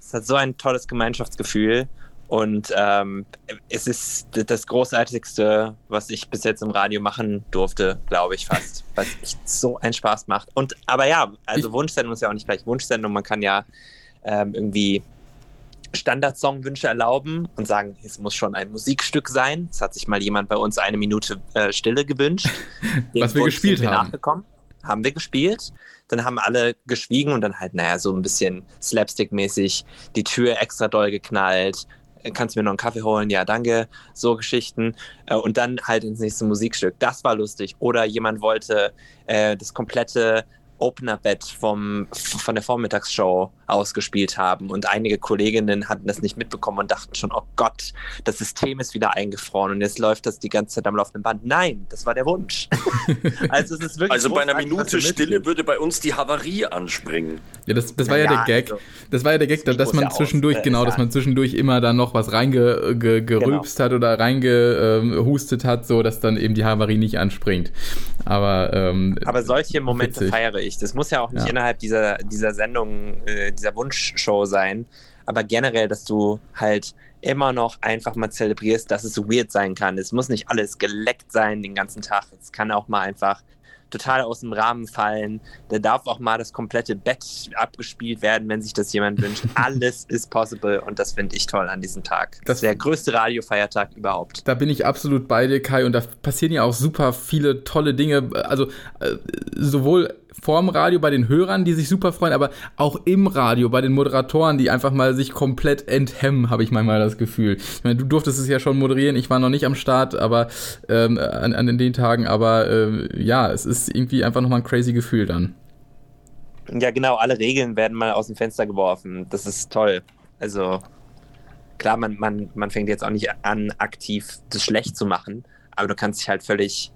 K: es hat so ein tolles Gemeinschaftsgefühl und ähm, es ist das Großartigste, was ich bis jetzt im Radio machen durfte, glaube ich fast, [laughs] weil es echt so einen Spaß macht. Und aber ja, also ich, Wunschsendung ist ja auch nicht gleich Wunschsendung, man kann ja ähm, irgendwie Standardsongwünsche erlauben und sagen, es muss schon ein Musikstück sein. Es hat sich mal jemand bei uns eine Minute äh, Stille gewünscht. [laughs]
A: was wir Wunsch gespielt wir haben.
K: Nachgekommen haben wir gespielt. Dann haben alle geschwiegen und dann halt, naja, so ein bisschen Slapstick-mäßig die Tür extra doll geknallt. Kannst du mir noch einen Kaffee holen? Ja, danke. So Geschichten. Äh, und dann halt ins nächste Musikstück. Das war lustig. Oder jemand wollte äh, das komplette Opener-Bett vom, von der Vormittagsshow ausgespielt haben. Und einige Kolleginnen hatten das nicht mitbekommen und dachten schon, oh Gott, das System ist wieder eingefroren und jetzt läuft das die ganze Zeit am laufenden Band. Nein, das war der Wunsch. [laughs]
C: also es ist wirklich Also bei einer Minute Stille würde bei uns die Havarie anspringen.
A: Ja, das, das war ja, ja der Gag. Also, das war ja der Gag, das dass man ja zwischendurch, aus, äh, genau, dass man zwischendurch immer dann noch was reingerülpst ge, genau. hat oder reingehustet hat, so dass dann eben die Havarie nicht anspringt. Aber, ähm,
K: Aber solche Momente witzig. feiere ich. Das muss ja auch nicht ja. innerhalb dieser, dieser Sendung, äh, dieser Wunschshow sein. Aber generell, dass du halt immer noch einfach mal zelebrierst, dass es so weird sein kann. Es muss nicht alles geleckt sein den ganzen Tag. Es kann auch mal einfach total aus dem Rahmen fallen. Da darf auch mal das komplette Bett abgespielt werden, wenn sich das jemand wünscht. [laughs] Alles ist possible und das finde ich toll an diesem Tag. Das ist der größte Radiofeiertag überhaupt.
A: Da bin ich absolut bei dir, Kai, und da passieren ja auch super viele tolle Dinge. Also äh, sowohl vorm Radio bei den Hörern, die sich super freuen, aber auch im Radio bei den Moderatoren, die einfach mal sich komplett enthemmen, habe ich manchmal das Gefühl. Ich meine, du durftest es ja schon moderieren, ich war noch nicht am Start, aber ähm, an, an den Tagen, aber äh, ja, es ist irgendwie einfach nochmal ein crazy Gefühl dann.
K: Ja, genau, alle Regeln werden mal aus dem Fenster geworfen. Das ist toll. Also klar, man, man, man fängt jetzt auch nicht an, aktiv das schlecht zu machen, aber du kannst dich halt völlig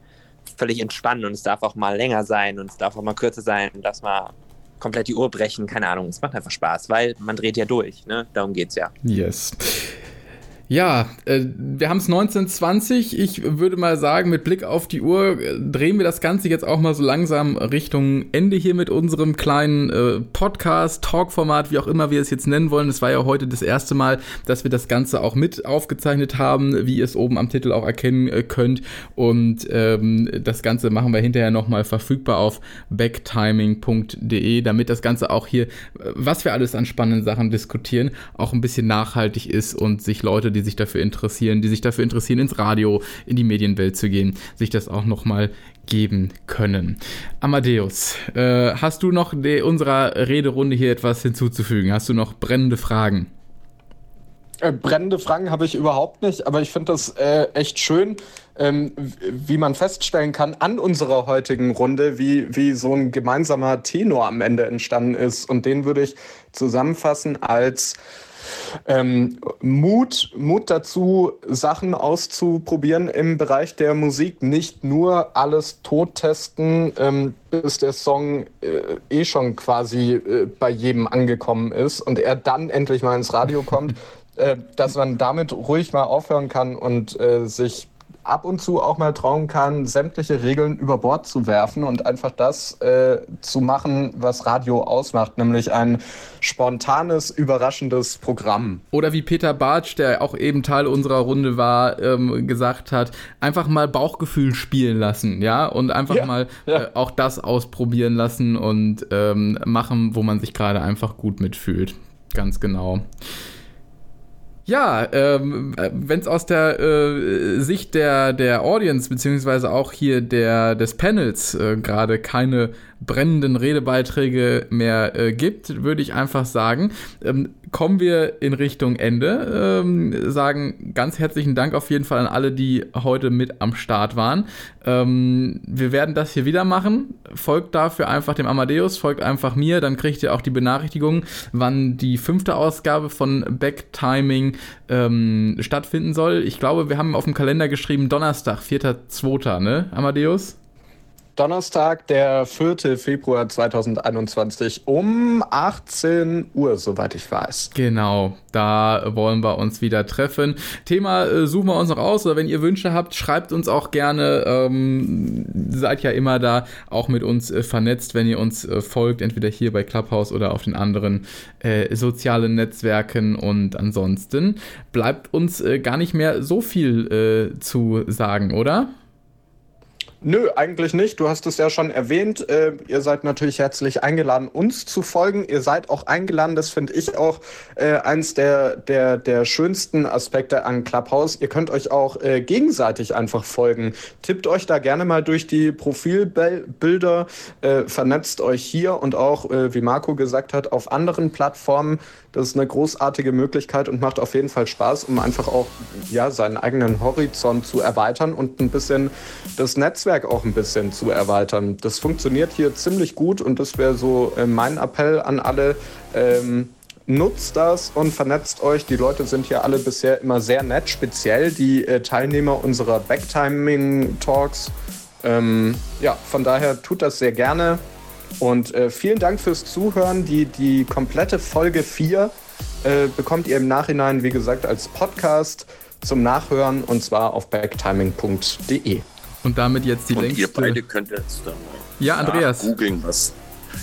K: völlig entspannen und es darf auch mal länger sein und es darf auch mal kürzer sein und das mal komplett die Uhr brechen, keine Ahnung. Es macht einfach Spaß, weil man dreht ja durch, ne? Darum geht's ja.
A: Yes. Ja, äh, wir haben es 1920. Ich würde mal sagen, mit Blick auf die Uhr äh, drehen wir das Ganze jetzt auch mal so langsam Richtung Ende hier mit unserem kleinen äh, Podcast, Talkformat, wie auch immer wir es jetzt nennen wollen. Es war ja heute das erste Mal, dass wir das Ganze auch mit aufgezeichnet haben, wie ihr es oben am Titel auch erkennen könnt. Und ähm, das Ganze machen wir hinterher nochmal verfügbar auf backtiming.de, damit das Ganze auch hier, was wir alles an spannenden Sachen diskutieren, auch ein bisschen nachhaltig ist und sich Leute, die sich dafür interessieren, die sich dafür interessieren, ins Radio, in die Medienwelt zu gehen, sich das auch nochmal geben können. Amadeus, äh, hast du noch unserer Rederunde hier etwas hinzuzufügen? Hast du noch brennende Fragen?
B: Äh, brennende Fragen habe ich überhaupt nicht, aber ich finde das äh, echt schön, ähm, wie man feststellen kann an unserer heutigen Runde, wie, wie so ein gemeinsamer Tenor am Ende entstanden ist. Und den würde ich zusammenfassen als ähm, Mut, Mut dazu, Sachen auszuprobieren im Bereich der Musik. Nicht nur alles tot testen, ähm, bis der Song äh, eh schon quasi äh, bei jedem angekommen ist und er dann endlich mal ins Radio kommt. [laughs] äh, dass man damit ruhig mal aufhören kann und äh, sich ab und zu auch mal trauen kann, sämtliche Regeln über Bord zu werfen und einfach das äh, zu machen, was Radio ausmacht, nämlich ein spontanes, überraschendes Programm.
A: Oder wie Peter Bartsch, der auch eben Teil unserer Runde war, ähm, gesagt hat, einfach mal Bauchgefühl spielen lassen, ja, und einfach ja, mal ja. Äh, auch das ausprobieren lassen und ähm, machen, wo man sich gerade einfach gut mitfühlt. Ganz genau. Ja, ähm, wenn es aus der äh, Sicht der, der Audience, beziehungsweise auch hier der, des Panels äh, gerade keine brennenden Redebeiträge mehr äh, gibt, würde ich einfach sagen, ähm, kommen wir in Richtung Ende. Ähm, sagen ganz herzlichen Dank auf jeden Fall an alle, die heute mit am Start waren. Ähm, wir werden das hier wieder machen. Folgt dafür einfach dem Amadeus, folgt einfach mir, dann kriegt ihr auch die Benachrichtigung, wann die fünfte Ausgabe von Backtiming ähm, stattfinden soll. Ich glaube, wir haben auf dem Kalender geschrieben Donnerstag, 4.2., ne, Amadeus?
B: Donnerstag, der 4. Februar 2021 um 18 Uhr, soweit ich weiß.
A: Genau, da wollen wir uns wieder treffen. Thema äh, suchen wir uns noch aus oder wenn ihr Wünsche habt, schreibt uns auch gerne. Ähm, seid ja immer da auch mit uns äh, vernetzt, wenn ihr uns äh, folgt, entweder hier bei Clubhouse oder auf den anderen äh, sozialen Netzwerken. Und ansonsten bleibt uns äh, gar nicht mehr so viel äh, zu sagen, oder?
B: Nö, eigentlich nicht. Du hast es ja schon erwähnt. Äh, ihr seid natürlich herzlich eingeladen, uns zu folgen. Ihr seid auch eingeladen, das finde ich auch äh, eins der, der, der schönsten Aspekte an Clubhouse. Ihr könnt euch auch äh, gegenseitig einfach folgen. Tippt euch da gerne mal durch die Profilbilder, äh, vernetzt euch hier und auch, äh, wie Marco gesagt hat, auf anderen Plattformen. Das ist eine großartige Möglichkeit und macht auf jeden Fall Spaß, um einfach auch ja, seinen eigenen Horizont zu erweitern und ein bisschen das Netzwerk auch ein bisschen zu erweitern. Das funktioniert hier ziemlich gut und das wäre so äh, mein Appell an alle. Ähm, nutzt das und vernetzt euch. Die Leute sind hier alle bisher immer sehr nett, speziell die äh, Teilnehmer unserer Backtiming-Talks. Ähm, ja, von daher tut das sehr gerne. Und äh, vielen Dank fürs Zuhören. Die, die komplette Folge 4 äh, bekommt ihr im Nachhinein, wie gesagt, als Podcast zum Nachhören und zwar auf backtiming.de.
A: Und damit jetzt die
C: Und
A: längste.
C: ihr beide könnt jetzt dann
A: Ja, Andreas.
C: googeln, was.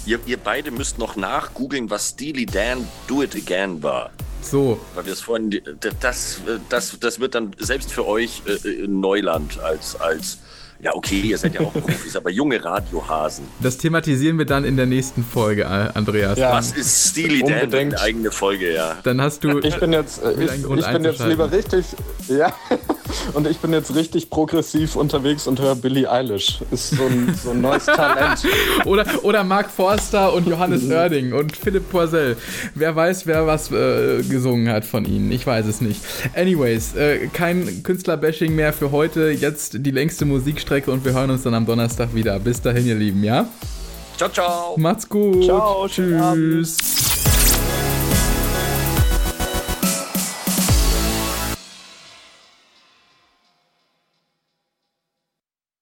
C: Ihr, ihr beide müsst noch nachgoogeln, was Steely Dan Do It Again war.
A: So,
C: Weil wir es vorhin, das, das, das wird dann selbst für euch äh, Neuland als, als, ja okay, ihr seid ja auch Profis, aber junge Radiohasen.
A: das thematisieren wir dann in der nächsten Folge, Andreas.
B: Ja.
C: Was ist Steely Dan?
B: Unbedingt.
C: Eine eigene Folge, ja.
A: Dann hast du.
B: Ich bin jetzt, ich, ich bin jetzt lieber richtig, ja, [laughs] und ich bin jetzt richtig progressiv unterwegs und höre Billie Eilish. Ist so ein, so ein neues Talent. [laughs]
A: Oder, oder Mark Forster und Johannes Oerding und Philipp Poisel. Wer weiß, wer was äh, gesungen hat von ihnen. Ich weiß es nicht. Anyways, äh, kein Künstlerbashing mehr für heute. Jetzt die längste Musikstrecke und wir hören uns dann am Donnerstag wieder. Bis dahin, ihr Lieben, ja?
C: Ciao, ciao.
A: Macht's gut.
B: Ciao, schönen Abend.
A: Tschüss.